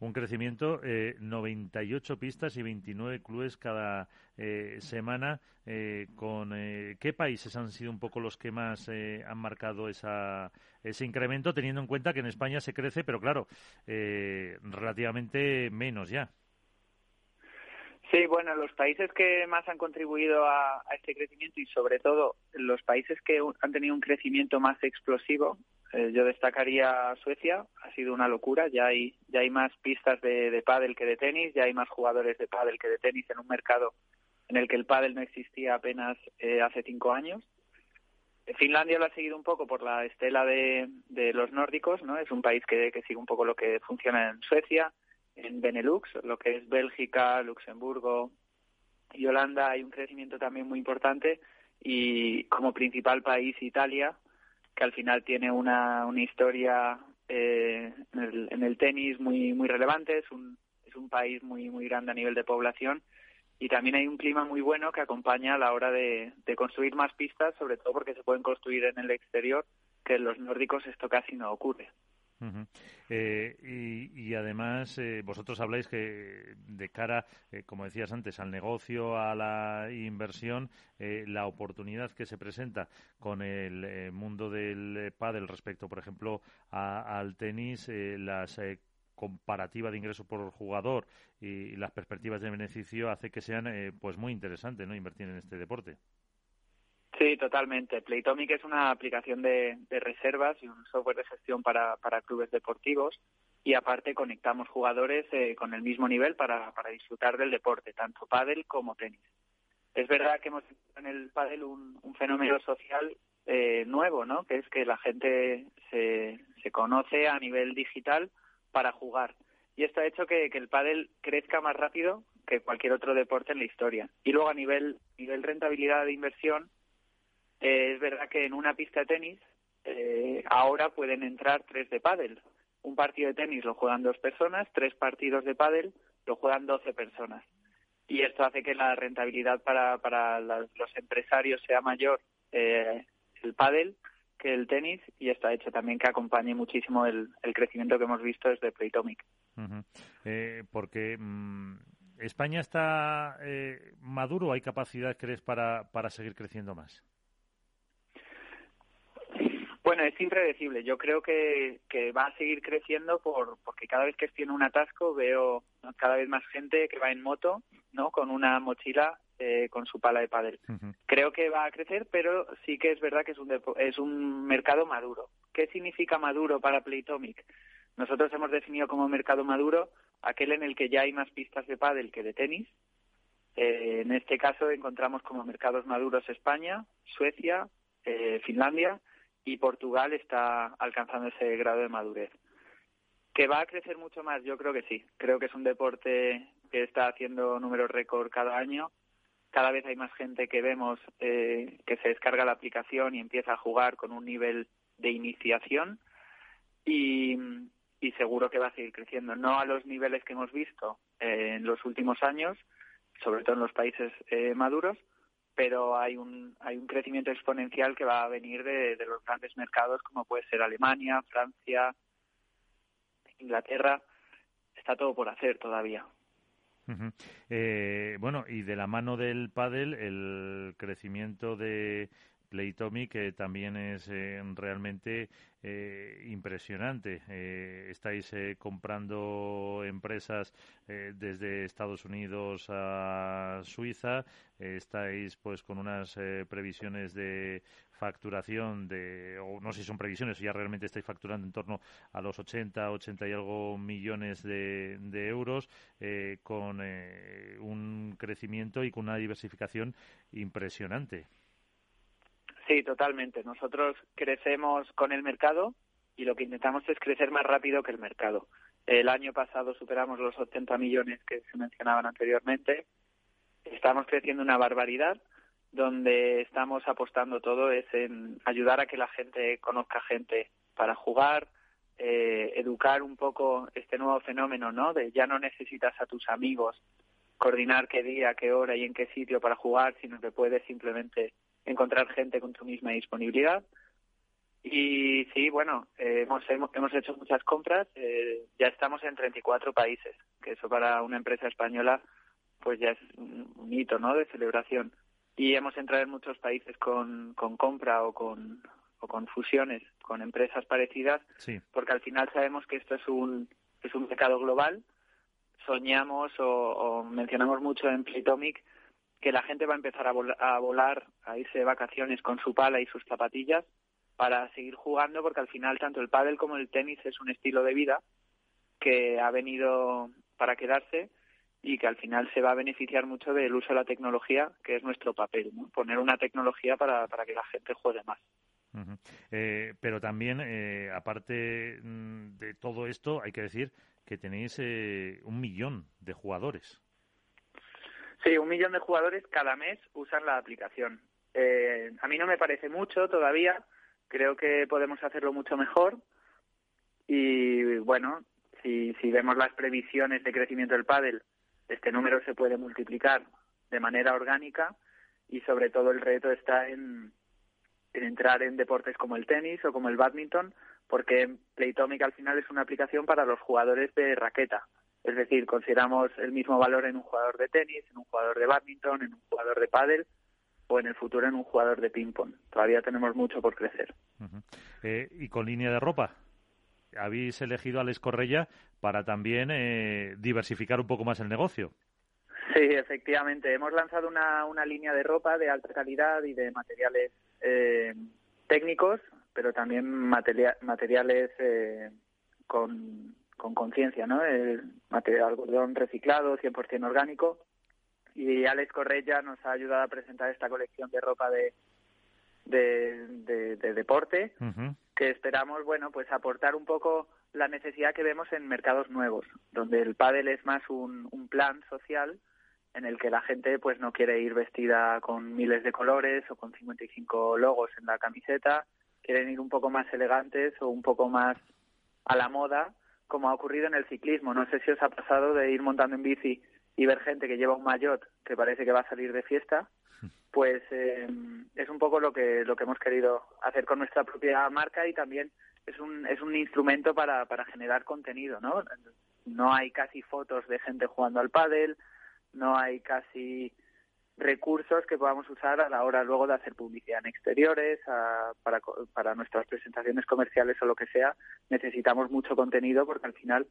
Un crecimiento, eh, 98 pistas y 29 clubes cada eh, semana. Eh, con eh, ¿Qué países han sido un poco los que más han marcado esa, ese incremento, teniendo en cuenta que en España se crece, pero claro, relativamente menos ya? Sí, bueno, los países que más han contribuido a, este crecimiento y sobre todo los países que han tenido un crecimiento más explosivo eh, yo destacaría Suecia, ha sido una locura, ya hay, ya hay más pistas de, de pádel que de tenis, ya hay más jugadores de pádel que de tenis en un mercado en el que el pádel no existía apenas eh, hace cinco años. Finlandia lo ha seguido un poco por la estela de, de los nórdicos, ¿no? Es un país que, que sigue un poco lo que funciona en Suecia, en Benelux, lo que es Bélgica, Luxemburgo y Holanda hay un crecimiento también muy importante y como principal país Italia, que al final tiene una, una historia eh, en, el, en, el, tenis muy muy relevante, es un, es un país muy muy grande a nivel de población y también hay un clima muy bueno que acompaña a la hora de construir más pistas, sobre todo porque se pueden construir en el exterior, que en los nórdicos esto casi no ocurre. Eh, y, además, eh, vosotros habláis que de cara, eh, como decías antes, al negocio, a la inversión, la oportunidad que se presenta con el mundo del pádel respecto, por ejemplo, al tenis, las comparativa de ingresos por jugador y, las perspectivas de beneficio hace que sean pues muy interesantes, ¿no? Invertir en este deporte. Sí, totalmente. Playtomic es una aplicación de, reservas y un software de gestión para, clubes deportivos y aparte conectamos jugadores eh, con el mismo nivel para, disfrutar del deporte, tanto pádel como tenis. Es verdad que hemos en el pádel un, fenómeno social eh, nuevo, ¿no? Que es que la gente se, se conoce a nivel digital para jugar. Y esto ha hecho que, que el pádel crezca más rápido que cualquier otro deporte en la historia. Y luego a nivel, nivel rentabilidad de inversión, eh, es verdad que en una pista de tenis eh, ahora pueden entrar tres de pádel. Un partido de tenis lo juegan dos personas, tres partidos de pádel lo juegan doce personas. Y esto hace que la rentabilidad para, para los empresarios sea mayor eh, el pádel que el tenis y esto ha hecho también que acompañe muchísimo el, crecimiento que hemos visto desde Playtomic. Eh, porque mm, España está eh, maduro, ¿hay capacidad, crees, para, para seguir creciendo más? Bueno, es impredecible. Yo creo que, que va a seguir creciendo por, porque cada vez que tiene un atasco veo cada vez más gente que va en moto, ¿no? Con una mochila eh, con su pala de pádel. Creo que va a crecer, pero sí que es verdad que es un, es un mercado maduro. ¿Qué significa maduro para Playtomic? Nosotros hemos definido como mercado maduro aquel en el que ya hay más pistas de pádel que de tenis. Eh, en este caso encontramos como mercados maduros España, Suecia, eh, Finlandia y Portugal está alcanzando ese grado de madurez. ¿Que va a crecer mucho más? Yo creo que sí. Creo que es un deporte que está haciendo números récord cada año. Cada vez hay más gente que vemos eh, que se descarga la aplicación y empieza a jugar con un nivel de iniciación y, seguro que va a seguir creciendo. No a los niveles que hemos visto eh, en los últimos años, sobre todo en los países eh, maduros, pero hay un, hay un crecimiento exponencial que va a venir de, los grandes mercados como puede ser Alemania, Francia, Inglaterra. Está todo por hacer todavía. Eh, bueno, y de la mano del pádel, el crecimiento de Playtomic que también es eh, realmente eh, impresionante. Eh, estáis comprando empresas desde Estados Unidos a Suiza. estáis pues con unas previsiones de facturación de, o no sé si son previsiones, ya realmente estáis facturando en torno a los 80, 80 y algo millones de, de euros, con un crecimiento y con una diversificación impresionante. Sí, totalmente. Nosotros crecemos con el mercado y lo que intentamos es crecer más rápido que el mercado. El año pasado superamos los 80 millones que se mencionaban anteriormente. Estamos creciendo una barbaridad donde estamos apostando todo es en ayudar a que la gente conozca gente para jugar, eh, educar un poco este nuevo fenómeno, ¿no? De ya no necesitas a tus amigos coordinar qué día, qué hora y en qué sitio para jugar, sino que puedes simplemente encontrar gente con tu misma disponibilidad. Y sí, bueno, eh, hemos, hemos hecho muchas compras, eh, ya estamos en 34 países, que eso para una empresa española pues ya es un hito, ¿no?, de celebración. Y hemos entrado en muchos países con, con compra o con, o con fusiones con empresas parecidas, porque al final sabemos que esto es un, es un mercado global. Soñamos o, o mencionamos mucho en Playtomic que la gente va a empezar a, volar, a irse de vacaciones con su pala y sus zapatillas para seguir jugando, porque al final tanto el pádel como el tenis es un estilo de vida que ha venido para quedarse y que al final se va a beneficiar mucho del uso de la tecnología, que es nuestro papel, poner una tecnología para, para que la gente juegue más. Eh, pero también, eh, aparte mm, de todo esto, hay que decir que tenéis eh, un millón de jugadores. Sí, un millón de jugadores cada mes usan la aplicación. Eh, a mí no me parece mucho todavía, creo que podemos hacerlo mucho mejor y bueno, si, si vemos las previsiones de crecimiento del pádel, este número se puede multiplicar de manera orgánica y sobre todo el reto está en, en entrar en deportes como el tenis o como el badminton, porque Playtomic al final es una aplicación para los jugadores de raqueta. Es decir, consideramos el mismo valor en un jugador de tenis, en un jugador de badminton, en un jugador de pádel o en el futuro en un jugador de ping-pong. Todavía tenemos mucho por crecer. Eh, y con línea de ropa, habéis elegido a Les Correia para también eh, diversificar un poco más el negocio. Sí, efectivamente. Hemos lanzado una, una línea de ropa de alta calidad y de materiales eh, técnicos, pero también materiales con con conciencia, ¿no? El material algodón reciclado, 100% orgánico. Y Alex Correia nos ha ayudado a presentar esta colección de ropa de, de, deporte, que esperamos, bueno, pues aportar un poco la necesidad que vemos en mercados nuevos, donde el pádel es más un, un plan social en el que la gente pues no quiere ir vestida con miles de colores o con 55 logos en la camiseta, quieren ir un poco más elegantes o un poco más a la moda, como ha ocurrido en el ciclismo. No sé si os ha pasado de ir montando en bici y ver gente que lleva un maillot que parece que va a salir de fiesta, pues eh, es un poco lo que lo que hemos querido hacer con nuestra propia marca y también es un es un instrumento para para generar contenido, ¿no? No hay casi fotos de gente jugando al pádel, no hay casi recursos que podamos usar a la hora luego de hacer publicidad en exteriores, para, para nuestras presentaciones comerciales o lo que sea, necesitamos mucho contenido porque al final,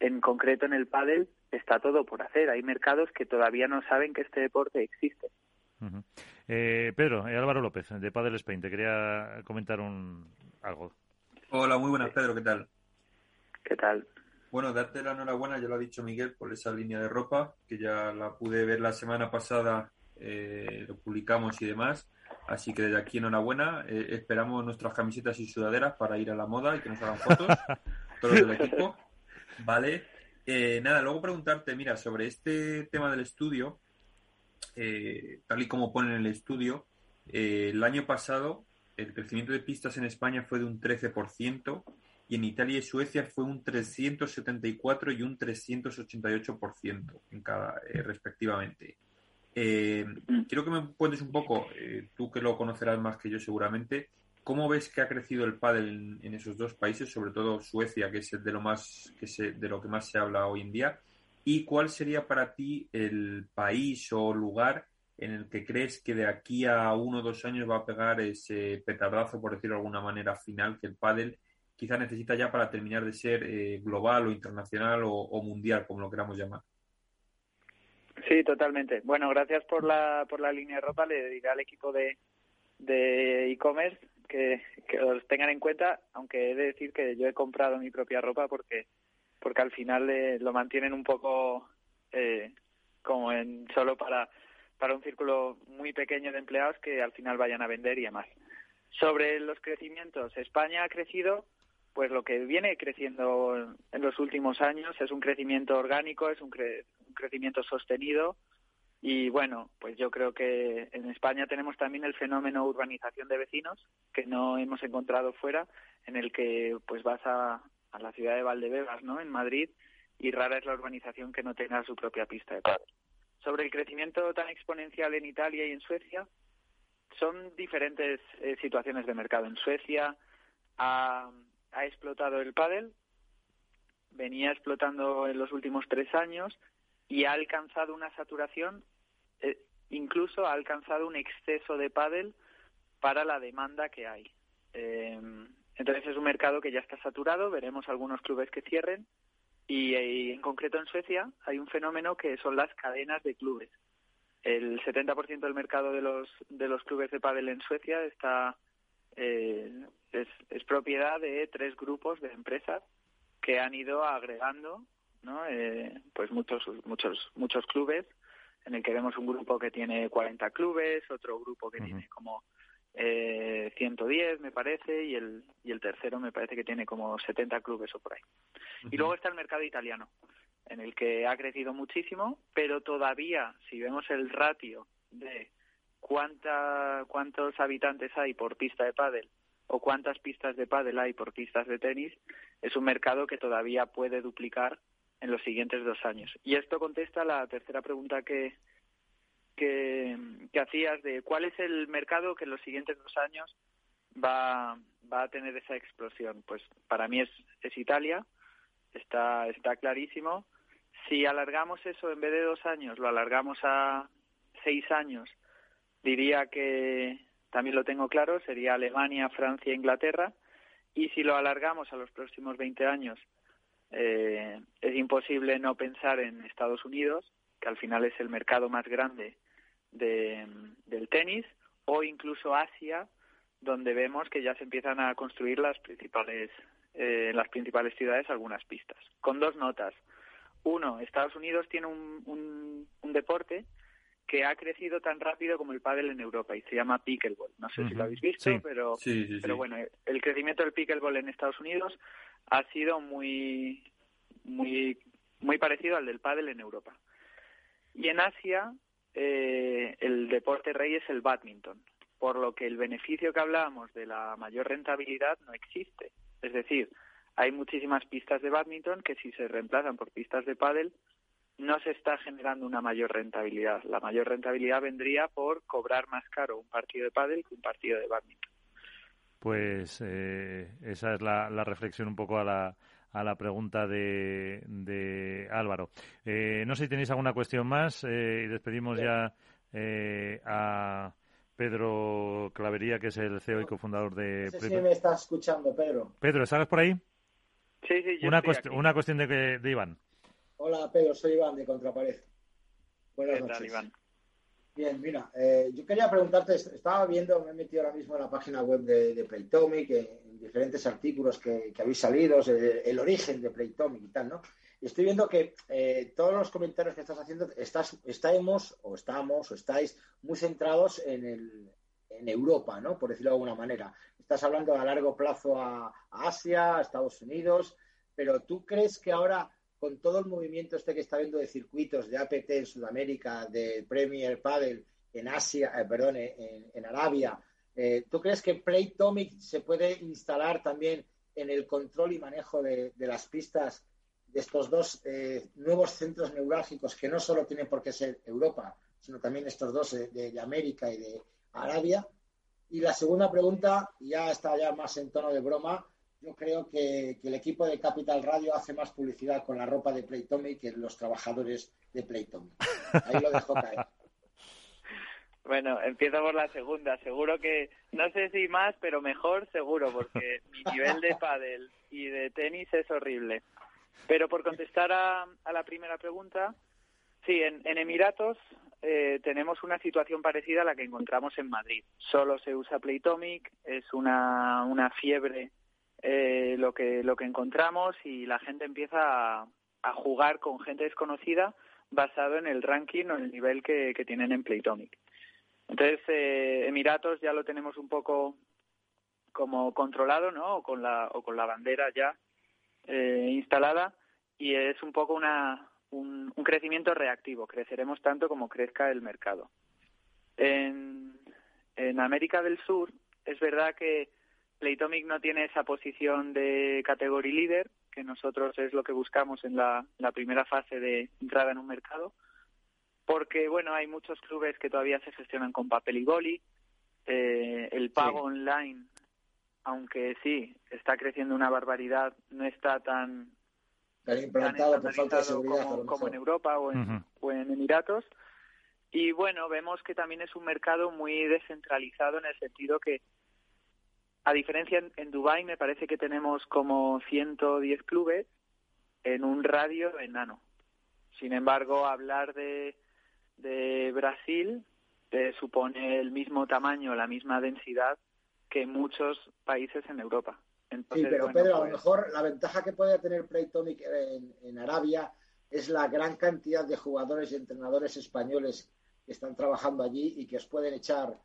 en concreto en el pádel, está todo por hacer. Hay mercados que todavía no saben que este deporte existe. eh, Pedro, eh, Álvaro López, de Padel Spain, te quería comentar un algo. Hola, muy buenas, Pedro, ¿qué tal? ¿Qué tal? Bueno, darte la enhorabuena, ya lo ha dicho Miguel, por esa línea de ropa, que ya la pude ver la semana pasada, eh, lo publicamos y demás. Así que desde aquí enhorabuena. Eh, esperamos nuestras camisetas y sudaderas para ir a la moda y que nos hagan fotos, todos del equipo. Vale. Eh, nada, luego preguntarte, mira, sobre este tema del estudio, tal y como ponen en el estudio, el año pasado el crecimiento de pistas en España fue de un 13%, y en Italia y Suecia fue un 374 y un 388% en cada, eh, respectivamente. Eh, quiero que me cuentes un poco, eh, tú que lo conocerás más que yo seguramente, ¿cómo ves que ha crecido el pádel en, esos dos países, sobre todo Suecia, que es de lo más que se, de lo que más se habla hoy en día? ¿Y cuál sería para ti el país o lugar en el que crees que de aquí a uno o dos años va a pegar ese petardazo, por decirlo de alguna manera, final que el pádel quizá necesita ya para terminar de ser eh, global o internacional o, mundial, como lo queramos llamar. Sí, totalmente. Bueno, gracias por la, por la línea de ropa. Le diré al equipo de de e-commerce que, que os tengan en cuenta, aunque he de decir que yo he comprado mi propia ropa porque porque al final eh, lo mantienen un poco eh, como en solo para para un círculo muy pequeño de empleados que al final vayan a vender y demás. Sobre los crecimientos, España ha crecido pues lo que viene creciendo en los últimos años es un crecimiento orgánico, es un, crecimiento sostenido y bueno, pues yo creo que en España tenemos también el fenómeno urbanización de vecinos que no hemos encontrado fuera, en el que pues vas a, a la ciudad de Valdebebas, ¿no? En Madrid y rara es la urbanización que no tenga su propia pista de pádel. Sobre el crecimiento tan exponencial en Italia y en Suecia, son diferentes eh, situaciones de mercado. En Suecia a ha explotado el pádel, venía explotando en los últimos tres años y ha alcanzado una saturación, eh, incluso ha alcanzado un exceso de pádel para la demanda que hay. Eh, entonces es un mercado que ya está saturado, veremos algunos clubes que cierren y, y, en concreto en Suecia hay un fenómeno que son las cadenas de clubes. El 70% del mercado de los de los clubes de pádel en Suecia está eh, es, es, propiedad de tres grupos de empresas que han ido agregando ¿no? Eh, pues muchos muchos muchos clubes en el que vemos un grupo que tiene 40 clubes otro grupo que tiene como eh, 110 me parece y el y el tercero me parece que tiene como 70 clubes o por ahí. Y luego está el mercado italiano en el que ha crecido muchísimo pero todavía si vemos el ratio de cuánta, cuántos habitantes hay por pista de pádel o cuántas pistas de pádel hay por pistas de tenis, es un mercado que todavía puede duplicar en los siguientes dos años. Y esto contesta la tercera pregunta que, que, hacías de cuál es el mercado que en los siguientes dos años va, va a tener esa explosión. Pues para mí es, es Italia, está, está clarísimo. Si alargamos eso en vez de dos años, lo alargamos a seis años diría que también lo tengo claro, sería Alemania, Francia, Inglaterra. Y si lo alargamos a los próximos 20 años, eh, es imposible no pensar en Estados Unidos, que al final es el mercado más grande de, del tenis, o incluso Asia, donde vemos que ya se empiezan a construir las principales, eh, las principales ciudades algunas pistas. Con dos notas. Uno, Estados Unidos tiene un, un deporte que ha crecido tan rápido como el pádel en Europa y se llama pickleball. No sé si lo habéis visto, pero pero bueno, el crecimiento del pickleball en Estados Unidos ha sido muy muy muy parecido al del pádel en Europa. Y en Asia eh, el deporte rey es el badminton. por lo que el beneficio que hablábamos de la mayor rentabilidad no existe. Es decir, hay muchísimas pistas de badminton que si se reemplazan por pistas de pádel no se está generando una mayor rentabilidad. La mayor rentabilidad vendría por cobrar más caro un partido de pádel que un partido de badminton. Pues eh, esa es la, reflexión un poco a la, a la pregunta de, de Álvaro. Eh, no sé si tenéis alguna cuestión más eh, y despedimos ya a Pedro Clavería, que es el CEO y cofundador de... No sé si me estás escuchando, Pedro. Pedro, ¿estás por ahí? Sí, sí, yo una, una cuestión de, de Iván. Hola, Pedro, soy Iván de Contrapared. Buenas noches. Iván? Bien, mira, eh, yo quería preguntarte, estaba viendo, me he metido ahora mismo en la página web de, Playtomic, en diferentes artículos que, habéis salido, el, origen de Playtomic y tal, ¿no? Y estoy viendo que eh, todos los comentarios que estás haciendo, estás, estamos, o estamos, o estáis muy centrados en, el, en Europa, ¿no? Por decirlo de alguna manera. Estás hablando a largo plazo a, a Asia, a Estados Unidos, pero ¿tú crees que ahora con todo el movimiento este que está habiendo de circuitos de APT en Sudamérica, de Premier Padel en Asia, eh, perdón, en, Arabia, eh, ¿tú crees que Playtomic se puede instalar también en el control y manejo de, las pistas de estos dos eh, nuevos centros neurálgicos que no solo tienen por qué ser Europa, sino también estos dos de, América y de Arabia? Y la segunda pregunta, ya está ya más en tono de broma, yo creo que, el equipo de Capital Radio hace más publicidad con la ropa de Playtomic que los trabajadores de Playtomic. Ahí lo dejo caer. Bueno, empiezo por la segunda. Seguro que, no sé si más, pero mejor seguro, porque mi nivel de pádel y de tenis es horrible. Pero por contestar a, la primera pregunta, sí, en, Emiratos eh, tenemos una situación parecida a la que encontramos en Madrid. Solo se usa Playtomic, es una, una fiebre eh, lo que lo que encontramos y la gente empieza a, jugar con gente desconocida basado en el ranking o el nivel que, tienen en Playtomic. Entonces, eh, Emiratos ya lo tenemos un poco como controlado, ¿no? O con la, o con la bandera ya eh, instalada y es un poco una, un, un, crecimiento reactivo. Creceremos tanto como crezca el mercado. En, en América del Sur es verdad que Playtomic no tiene esa posición de category líder, que nosotros es lo que buscamos en la, primera fase de entrada en un mercado, porque bueno, hay muchos clubes que todavía se gestionan con papel y goli, eh, el pago online, aunque sí, está creciendo una barbaridad, no está tan, implantado, como, en Europa o en, o en Emiratos. Y bueno, vemos que también es un mercado muy descentralizado en el sentido que a diferencia en, Dubái me parece que tenemos como 110 clubes en un radio enano. Sin embargo, hablar de, de Brasil te supone el mismo tamaño, la misma densidad que muchos países en Europa. sí, pero Pedro, a lo pues mejor la ventaja que puede tener Playtonic en, en Arabia es la gran cantidad de jugadores y entrenadores españoles que están trabajando allí y que os pueden echar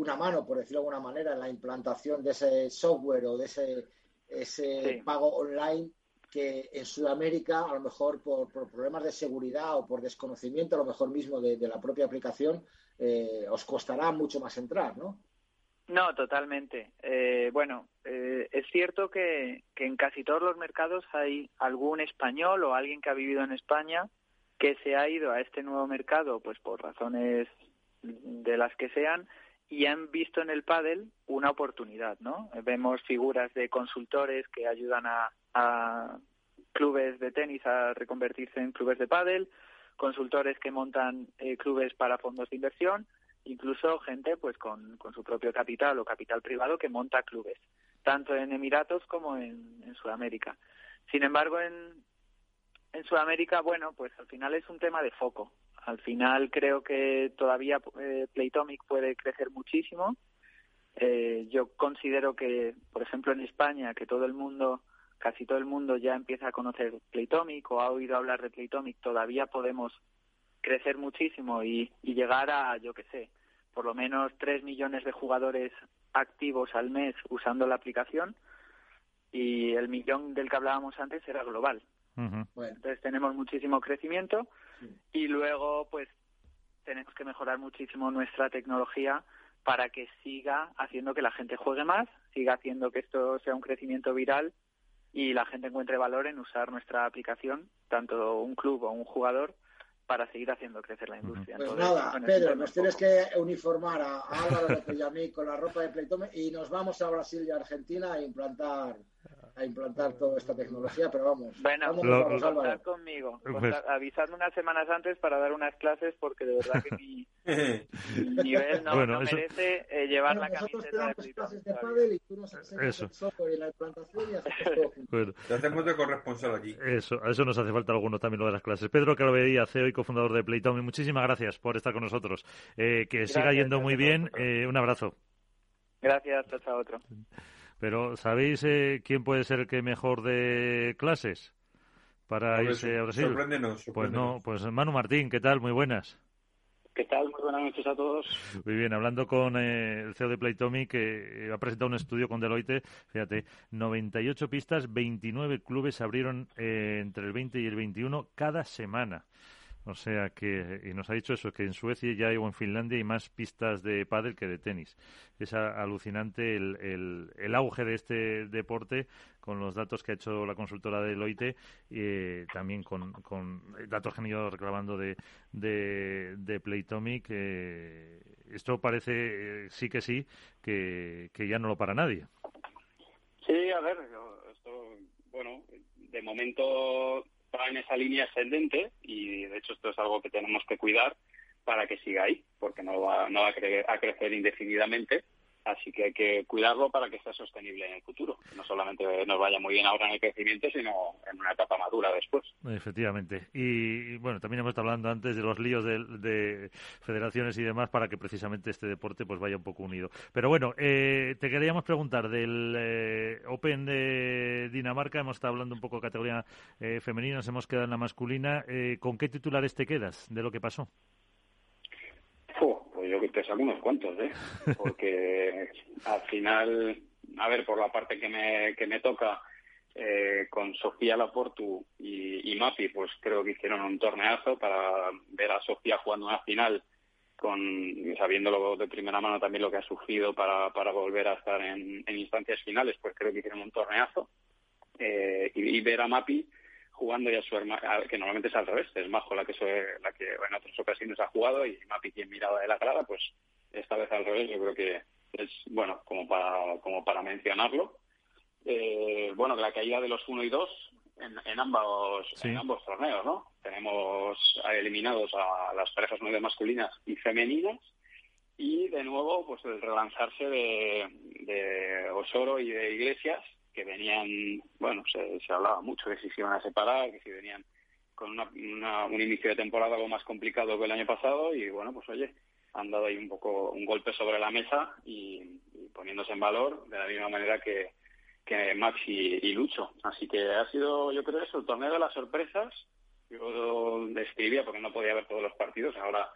una mano, por decirlo de alguna manera, en la implantación de ese software o de ese, ese pago online que en Sudamérica, a lo mejor por, problemas de seguridad o por desconocimiento, a lo mejor mismo de, la propia aplicación, eh, os costará mucho más entrar, ¿no? No, totalmente. Eh, bueno, eh, es cierto que, que en casi todos los mercados hay algún español o alguien que ha vivido en España que se ha ido a este nuevo mercado, pues por razones de las que sean, y han visto en el pádel una oportunidad, ¿no? Vemos figuras de consultores que ayudan a, clubes de tenis a reconvertirse en clubes de pádel, consultores que montan eh, clubes para fondos de inversión, incluso gente pues con, su propio capital o capital privado que monta clubes, tanto en Emiratos como en, en Sudamérica. Sin embargo, en, en Sudamérica, bueno, pues al final es un tema de foco. Al final creo que todavía eh, Playtomic puede crecer muchísimo. Eh, yo considero que, por ejemplo, en España, que todo el mundo, casi todo el mundo ya empieza a conocer Playtomic o ha oído hablar de Playtomic, todavía podemos crecer muchísimo y, llegar a, yo qué sé, por lo menos tres millones de jugadores activos al mes usando la aplicación y el millón del que hablábamos antes era global. Entonces tenemos muchísimo crecimiento y luego pues tenemos que mejorar muchísimo nuestra tecnología para que siga haciendo que la gente juegue más, siga haciendo que esto sea un crecimiento viral y la gente encuentre valor en usar nuestra aplicación, tanto un club o un jugador, para seguir haciendo crecer la industria. Pues nada, Pedro, nos tienes que uniformar a, Álvaro de y a mí con la ropa de Playtome y nos vamos a Brasil y Argentina a implantar a implantar toda esta tecnología, pero vamos. Bueno, vamos, contar conmigo. Pues avisarme unas semanas antes para dar unas clases porque de verdad que mi, nivel no, bueno, merece eh, llevar la camiseta de clases de pádel y tú nos eso. el software y la implantación y hacemos bueno. Te hacemos de corresponsal aquí. Eso, a eso nos hace falta alguno también lo de las clases. Pedro Calvería, CEO y cofundador de Playtime, muchísimas gracias por estar con nosotros. Eh, que siga yendo muy bien. Eh, un abrazo. Gracias, chao, otro. Pero ¿sabéis eh, quién puede ser el que mejor de clases para irse a Brasil? Pues no, pues Manu Martín, ¿qué tal? Muy buenas. ¿Qué tal? Muy buenas noches a todos. Muy bien, hablando con eh, el CEO de Playtomy, que ha presentado un estudio con Deloitte, fíjate, 98 pistas, 29 clubes abrieron eh, entre el 20 y el 21 cada semana. O sea que, y nos ha dicho eso, que en Suecia ya hay, o en Finlandia hay más pistas de pádel que de tenis. Es alucinante el, el, auge de este deporte con los datos que ha hecho la consultora de Deloitte y eh, también con, con, datos que han ido reclamando de, de, de Playtomic. esto parece, eh, sí que sí, que, que ya no lo para nadie. Sí, a ver, esto, bueno, de momento va en esa línea ascendente y de hecho esto es algo que tenemos que cuidar para que siga ahí, porque no va, no va a, a crecer indefinidamente Así que hay que cuidarlo para que sea sostenible en el futuro. No solamente nos vaya muy bien ahora en el crecimiento, sino en una etapa madura después. Efectivamente. Y, bueno, también hemos estado hablando antes de los líos de, federaciones y demás para que precisamente este deporte pues vaya un poco unido. Pero bueno, eh, te queríamos preguntar del eh, Open de Dinamarca. Hemos estado hablando un poco de categoría eh, femenina, nos hemos quedado en la masculina. ¿Con qué titulares te quedas de lo que pasó? Yo que te saco unos cuantos, ¿eh? Porque al final, a ver, por la parte que me, que me toca, eh, con Sofía Laportu y, y Mapi, pues creo que hicieron un torneazo para ver a Sofía jugando una final, con sabiéndolo de primera mano también lo que ha sufrido para, para volver a estar en, instancias finales, pues creo que hicieron un torneazo. Eh, y, y ver a Mapi jugando ya su hermana, que normalmente es al revés, es Majo la que, la que en otras ocasiones ha jugado y Mapi quien miraba de la grada, pues esta vez al revés, yo creo que es, bueno, como para, como para mencionarlo. Eh, bueno, la caída de los 1 y 2 en, en, ambos, en ambos torneos, ¿no? Tenemos eliminados a las parejas nueve masculinas y femeninas y de nuevo pues el relanzarse de, de Osoro y de Iglesias que venían, bueno, se, se hablaba mucho de si se iban a separar, que si venían con una, un inicio de temporada algo más complicado que el año pasado y bueno, pues oye, han dado ahí un poco un golpe sobre la mesa y, poniéndose en valor de la misma manera que, que Max y, Lucho. Así que ha sido, yo creo, eso, el torneo de las sorpresas. Yo describía porque no podía ver todos los partidos, ahora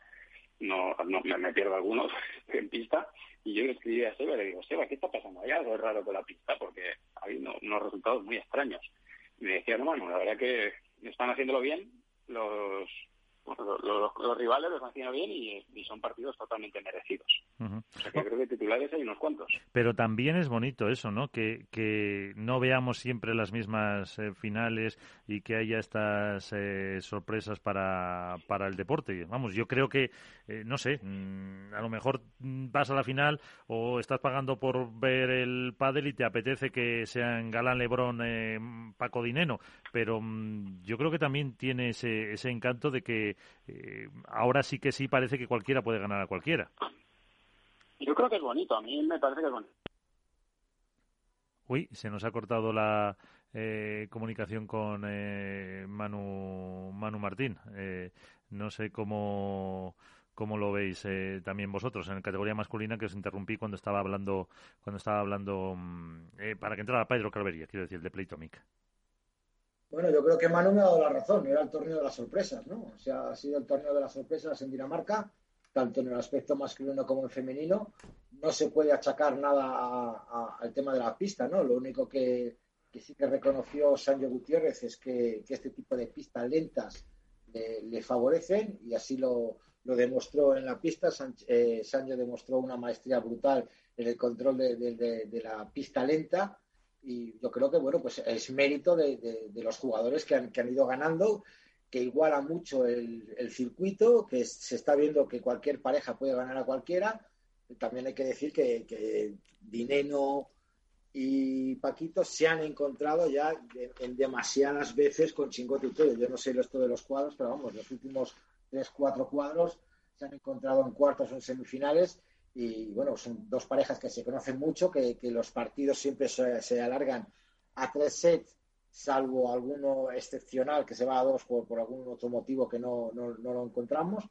no, no me, pierdo algunos en pista. Y yo le escribí a Seba y le digo, Seba, ¿qué está pasando? Hay algo raro con la pista porque ha habido unos resultados muy extraños. Y me decía, no, bueno, la verdad que están haciéndolo bien los los, rivales los hacían bien y, son partidos totalmente merecidos. O sea que creo que titulares hay unos cuantos. Pero también es bonito eso, ¿no? Que, que no veamos siempre las mismas eh, finales y que haya estas eh, sorpresas para, para el deporte. Vamos, yo creo que, eh, no sé, mm, a lo mejor vas a la final o estás pagando por ver el pádel y te apetece que sean Galán, Lebrón, Paco Dineno, pero mm, yo creo que también tiene ese, ese encanto de que eh, ahora sí que sí parece que cualquiera puede ganar a cualquiera. Yo creo que es bonito, a mí me parece que es bonito. Uy, se nos ha cortado la eh, comunicación con eh, Manu, Manu Martín. no sé cómo, cómo lo veis también vosotros en la categoría masculina que os interrumpí cuando estaba hablando cuando estaba hablando mm, para que entrara Pedro Calvería, quiero decir, de Playtomic. Bueno, yo creo que Manu me ha dado la razón, era el torneo de las sorpresas, ¿no? O sea, ha sido el torneo de las sorpresas en Dinamarca, tanto en el aspecto masculino como en femenino. No se puede achacar nada al tema de la pista, ¿no? Lo único que, sí que reconoció Sancho Gutiérrez es que, este tipo de pistas lentas le, favorecen y así lo, lo demostró en la pista, eh, Sancho demostró una maestría brutal en el control de, la pista lenta y yo creo que bueno pues es mérito de, los jugadores que han, que han, ido ganando que iguala mucho el, circuito que se está viendo que cualquier pareja puede ganar a cualquiera también hay que decir que, que Dineno y Paquito se han encontrado ya en demasiadas veces con Chingote y todo. Yo no sé esto de los cuadros, pero vamos, los últimos tres, cuatro cuadros se han encontrado en cuartos o en semifinales y bueno, son dos parejas que se conocen mucho, que, los partidos siempre se, alargan a tres sets, salvo alguno excepcional que se va a dos por, algún otro motivo que no, no, no, lo encontramos.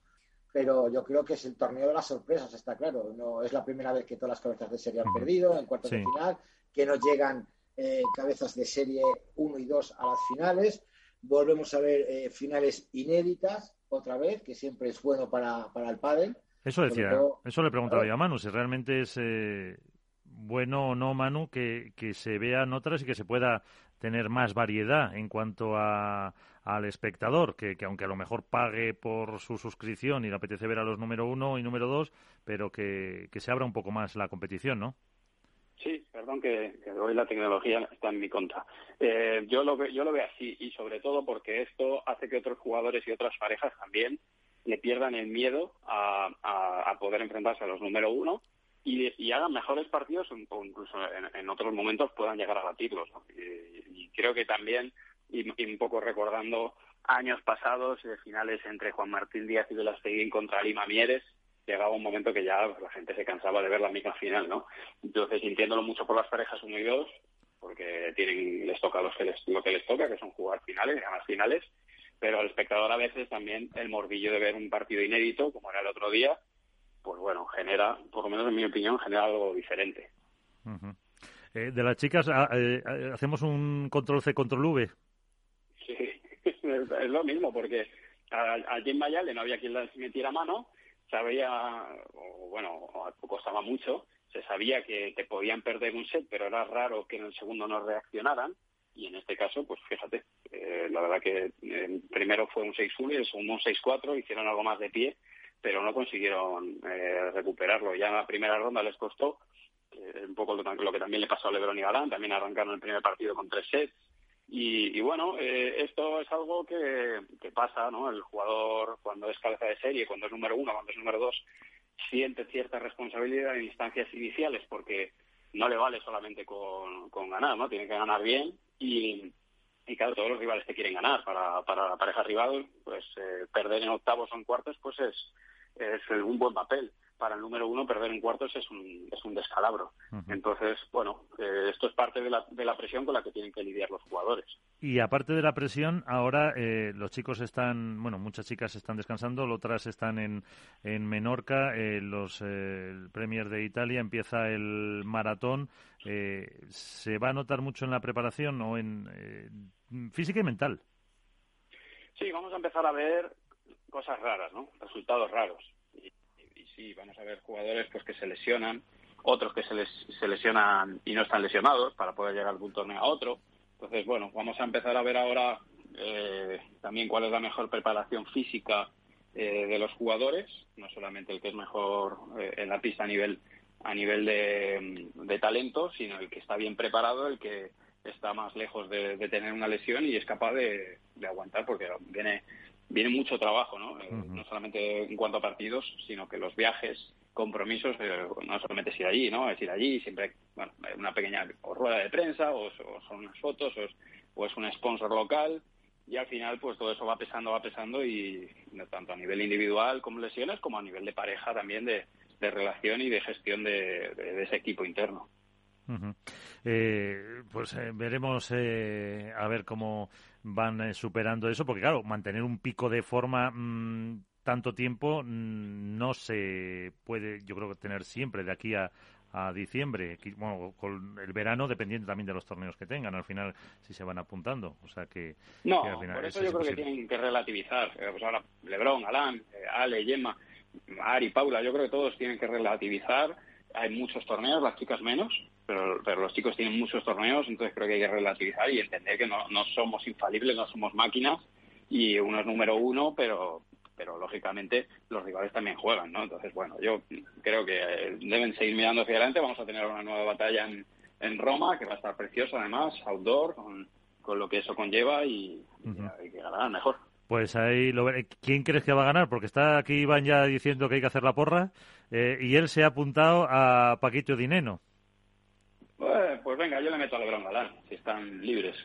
Pero yo creo que es el torneo de las sorpresas, está claro. No es la primera vez que todas las cabezas de serie han perdido en cuartos de final, que no llegan eh, cabezas de serie 1 y 2 a las finales. Volvemos a ver eh, finales inéditas otra vez, que siempre es bueno para, para el pádel. Eso decía, eso le preguntaba yo a Manu, si realmente es eh, bueno o no, Manu, que, que se vean otras y que se pueda tener más variedad en cuanto a, al espectador, que, que, aunque a lo mejor pague por su suscripción y le apetece ver a los número uno y número dos, pero que, que se abra un poco más la competición, ¿no? Sí, perdón que, hoy la tecnología está en mi contra. Eh, yo, lo, yo lo veo así y sobre todo porque esto hace que otros jugadores y otras parejas también le pierdan el miedo a, poder enfrentarse a los número uno y, hagan mejores partidos o incluso en, otros momentos puedan llegar a batirlos. Y, creo que también, y, un poco recordando años pasados, de finales entre Juan Martín Díaz y Velasteguín contra Lima Mieres, llegaba un momento que ya la gente se cansaba de ver la misma final, ¿no? Entonces, sintiéndolo mucho por las parejas uno y dos, porque tienen, les toca los que les, lo que les toca, que son jugar finales, ganar finales, pero al espectador a veces también el morbillo de ver un partido inédito, como era el otro día, pues bueno, genera, por lo menos en mi opinión, genera algo diferente. Eh, de las chicas, ah, eh, ¿hacemos un control C, control V? Sí, es lo mismo, porque a, a Jim Mayale no había quien les metiera mano, sabía, o bueno, costaba mucho, se sabía que te podían perder un set, pero era raro que en el segundo no reaccionaran. Y en este caso, pues fíjate, eh, la verdad que eh, primero fue un 6-1 y el segundo un 6-4, hicieron algo más de pie, pero no consiguieron eh, recuperarlo. Ya en la primera ronda les costó, un poco lo, lo, que también le pasó a Lebron y Galán, también arrancaron el primer partido con tres sets, y, bueno, eh, esto es algo que, pasa, ¿no? El jugador, cuando es cabeza de serie, cuando es número uno, cuando es número dos, siente cierta responsabilidad en instancias iniciales porque no le vale solamente con, ganar, ¿no? Tiene que ganar bien y, y claro, todos los rivales te quieren ganar. Para, para la pareja rival, pues eh, perder en octavos o en cuartos, pues es, es un buen papel para el número uno perder en cuartos es un, es un descalabro. Entonces, bueno, eh, esto es parte de la, de la presión con la que tienen que lidiar los jugadores. Y aparte de la presión, ahora eh, los chicos están, bueno, muchas chicas están descansando, otras están en, en Menorca, eh, los el Premier de Italia empieza el maratón. ¿Se va a notar mucho en la preparación o en física y mental? Sí, vamos a empezar a ver cosas raras, ¿no? Resultados raros sí, vamos a ver jugadores pues que se lesionan, otros que se, les, se lesionan y no están lesionados para poder llegar de un torneo a otro. Entonces, bueno, vamos a empezar a ver ahora eh, también cuál es la mejor preparación física eh, de los jugadores, no solamente el que es mejor eh, en la pista a nivel a nivel de, de, talento, sino el que está bien preparado, el que está más lejos de, tener una lesión y es capaz de, de aguantar, porque viene viene mucho trabajo, ¿no? Eh, no solamente en cuanto a partidos, sino que los viajes, compromisos, eh, no solamente es ir allí, ¿no? Es ir allí, siempre, bueno, una pequeña rueda de prensa, o, son unas fotos, o es, un sponsor local, y al final, pues todo eso va pesando, va pesando, y tanto a nivel individual como lesiones, como a nivel de pareja también, de, relación y de gestión de, ese equipo interno. Eh, pues veremos a ver cómo van eh, superando eso, porque claro, mantener un pico de forma mm, tanto tiempo mm, no se puede, yo creo que tener siempre de aquí a, a diciembre, bueno, con el verano dependiendo también de los torneos que tengan, al final si se van apuntando, o sea que... No, por eso yo creo que tienen que relativizar, eh, pues ahora Lebron, Alan, eh, Ale, Gemma, Ari, Paula, yo creo que todos tienen que relativizar, hay muchos torneos, las chicas menos, pero, pero los chicos tienen muchos torneos, entonces creo que hay que relativizar y entender que no, no somos infalibles, no somos máquinas y uno es número uno, pero pero lógicamente los rivales también juegan, ¿no? Entonces, bueno, yo creo que deben seguir mirando hacia adelante. Vamos a tener una nueva batalla en, en Roma, que va a estar preciosa además, outdoor, con, con lo que eso conlleva y, hay que ganar mejor. Pues ahí lo ¿Quién crees que va a ganar? Porque está aquí Iván ya diciendo que hay que hacer la porra eh, y él se ha apuntado a Paquito Dineno. Pues, pues venga, yo le meto a Lebron Galán, si están libres.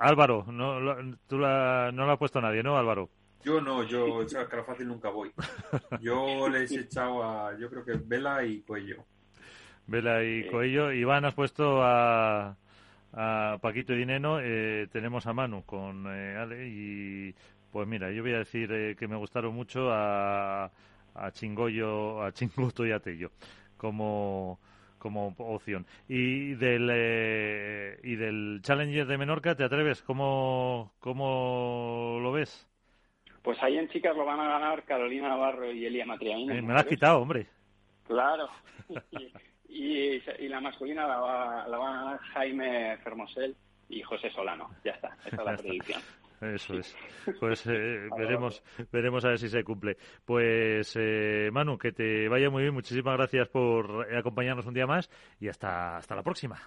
Álvaro, no, tú la, no lo ha puesto nadie, ¿no, Álvaro? Yo no, yo a cara fácil nunca voy. Yo les he echado a, yo creo que Vela y Coello. Vela y Coello. Iván, has puesto a, a Paquito y Dineno. Eh, tenemos a Manu con eh, Ale y pues mira, yo voy a decir eh, que me gustaron mucho a, a Chingoyo, a Chinguto y a Tello como como opción. Y del, eh, y del Challenger de Menorca, ¿te atreves? ¿Cómo, ¿Cómo lo ves? Pues ahí en chicas lo van a ganar Carolina Navarro y Elia Matriaín. Eh, me lo has quitado, hombre. Claro. y, y, la masculina la va, la va a ganar Jaime Fermosel y José Solano. Ya está, esa es la predicción. Eso es. Pues eh, veremos, veremos a ver si se cumple. Pues eh, Manu, que te vaya muy bien. Muchísimas gracias por acompañarnos un día más y hasta, hasta la próxima.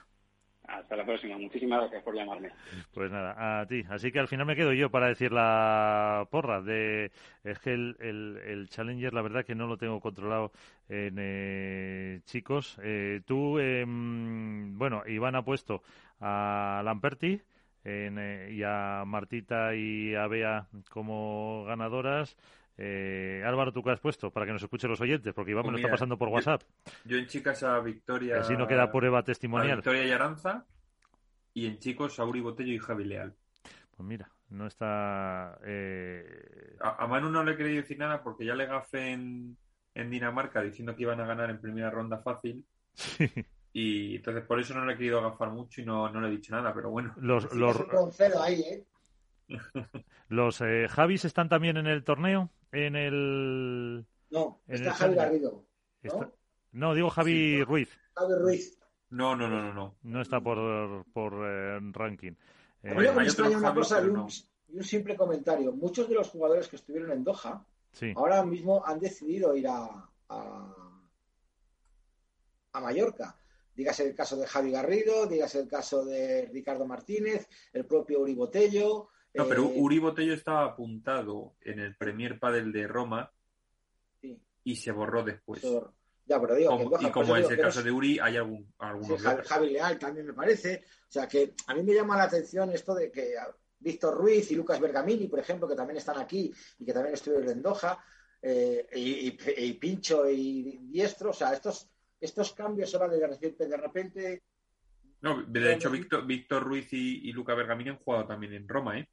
Hasta la próxima. Muchísimas gracias por llamarme. Pues nada, a ti. Así que al final me quedo yo para decir la porra. De, es que el, el, Challenger, la verdad que no lo tengo controlado en eh, chicos. tú, em, bueno, Iván ha puesto a Lamperti en, eh, y a Martita y a Bea como ganadoras. Eh, Álvaro, ¿tú qué has puesto? Para que nos escuchen los oyentes, porque Iván me lo pues está pasando por WhatsApp. Yo en chicas a Victoria. Así no queda prueba testimonial. Victoria y Aranza. Y en chicos a Uri Botello y Javi Leal. Pues mira, no está. Eh... A, Manu no le querido decir nada porque ya le gafé en, en Dinamarca diciendo que iban a ganar en primera ronda fácil. Sí. Y entonces por eso no le he querido agafar mucho y no, no le he dicho nada, pero bueno. Los, los, ahí, ¿eh? los eh, Javis están también en el torneo, en el... No, está Javi Garrido. ¿no? ¿no? digo Javi Ruiz. Javi Ruiz. No, no, no, no. No, no está por, por eh, ranking. Eh, me extraña una cosa y un, un, simple comentario. Muchos de los jugadores que estuvieron en Doha ahora mismo han decidido ir a, a, a Mallorca dígase el caso de Javi Garrido, dígase el caso de Ricardo Martínez, el propio Uri Botello. No, pero eh, Uri Botello estaba apuntado en el Premier Padel de Roma y se borró después. Ya, pero digo, y como es el caso de Uri, hay algún, algunos. Javi, Leal también me parece. O sea, que a mí me llama la atención esto de que Víctor Ruiz y Lucas Bergamini, por ejemplo, que también están aquí y que también estuvieron en Doha, eh, y, Pincho y Diestro, o sea, estos estos cambios ahora de repente, de repente no, de hecho, Víctor, Víctor Ruiz y, y, Luca Bergamini han jugado también en Roma, ¿eh?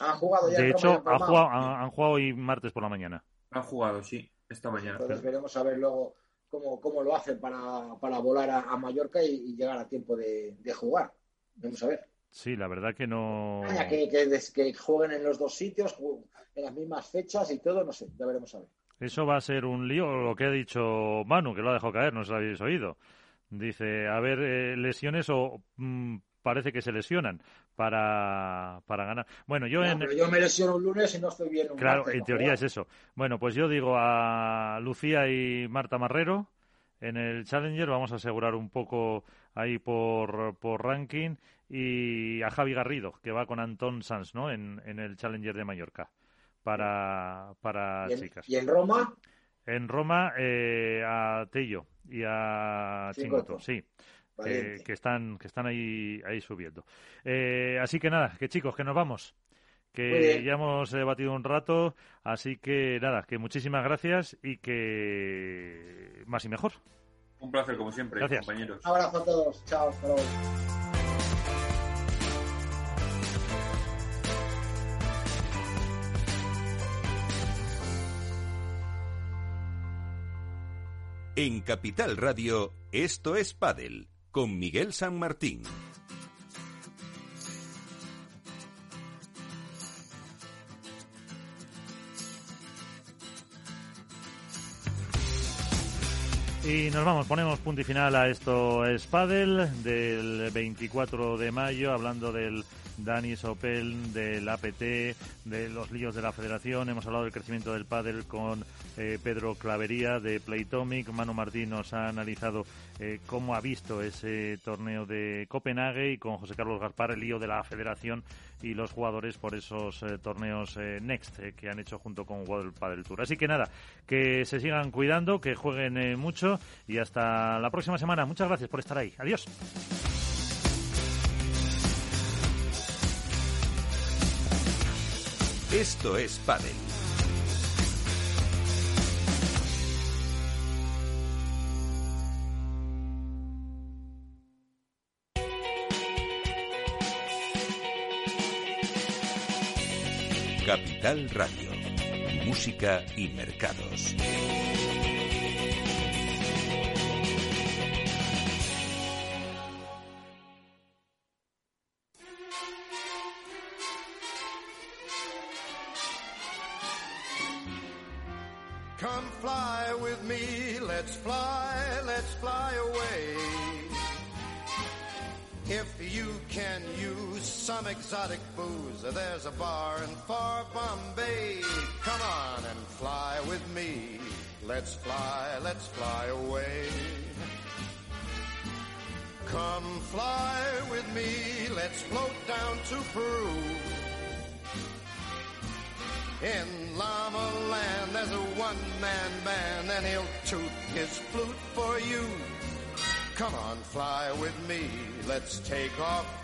Han jugado ya De hecho, han jugado, han, jugado, hoy martes por la mañana. Han jugado, sí, esta mañana. Entonces veremos a ver luego cómo, cómo lo hacen para, para volar a, Mallorca y, llegar a tiempo de, jugar. Vamos a ver. Sí, la verdad que no. Que, que, que, jueguen en los dos sitios, en las mismas fechas y todo, no sé, ya veremos a ver. Eso va a ser un lío, lo que ha dicho Manu, que lo ha dejado caer, no se lo habéis oído. Dice, a ver, eh, lesiones o mm, parece que se lesionan para, para ganar. Bueno, yo en... yo me lesiono un lunes y no estoy bien un Claro, en teoría es eso. Bueno, pues yo digo a Lucía y Marta Marrero en el Challenger, vamos a asegurar un poco ahí por, por ranking, y a Javi Garrido, que va con Antón Sanz, ¿no? En, en el Challenger de Mallorca para, para chicas. ¿Y en Roma? En Roma eh, a Tello y a Chingoto, sí. que están que están ahí ahí subiendo. Eh, así que nada, que chicos, que nos vamos. Que ya hemos debatido un rato, así que nada, que muchísimas gracias y que más y mejor. Un placer como siempre, compañeros. Un abrazo a todos. Chao, hasta luego. En Capital Radio, esto es Padel, con Miguel San Martín. Y nos vamos, ponemos punto y final a esto es Padel del 24 de mayo, hablando del Dani Sopel del APT, de los líos de la Federación. Hemos hablado del crecimiento del pádel con eh, Pedro Clavería de Playtomic. Manu Martín nos ha analizado eh, cómo ha visto ese torneo de Copenhague y con José Carlos Gaspar el lío de la Federación y los jugadores por esos eh, torneos Next que han hecho junto con World Padel Tour. Así que nada, que se sigan cuidando, que jueguen mucho y hasta la próxima semana. Muchas gracias por estar ahí. Adiós. Esto es Padel. Capital Radio. Música y mercados. Exotic booze, there's a bar in far Bombay. Come on and fly with me. Let's fly, let's fly away. Come fly with me, let's float down to Peru. In Llama Land, there's a one-man band, and he'll toot his flute for you. Come on, fly with me, let's take off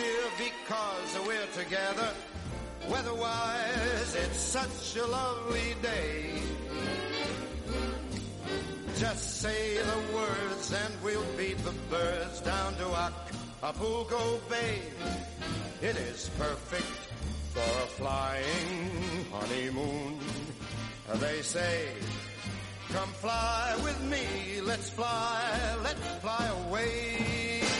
cheer because we're together. Weatherwise, it's such a lovely day. Just say the words and we'll beat the birds down to Acapulco Bay. It is perfect for a flying honeymoon. They say, come fly with me, let's fly, let's fly away.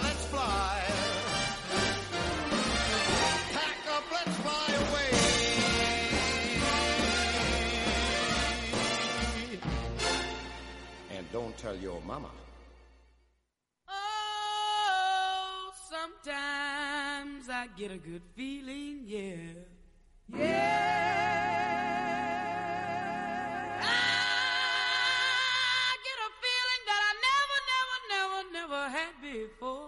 Tell your mama. Oh, sometimes I get a good feeling, yeah. Yeah. I get a feeling that I never, never, never, never had before.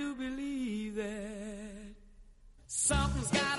Do believe that something's got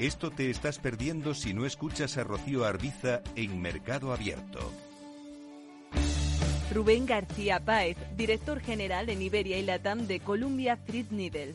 Esto te estás perdiendo si no escuchas a Rocío Arbiza en Mercado Abierto. Rubén García Páez, director general en Iberia y Latam de Columbia Threadneedle.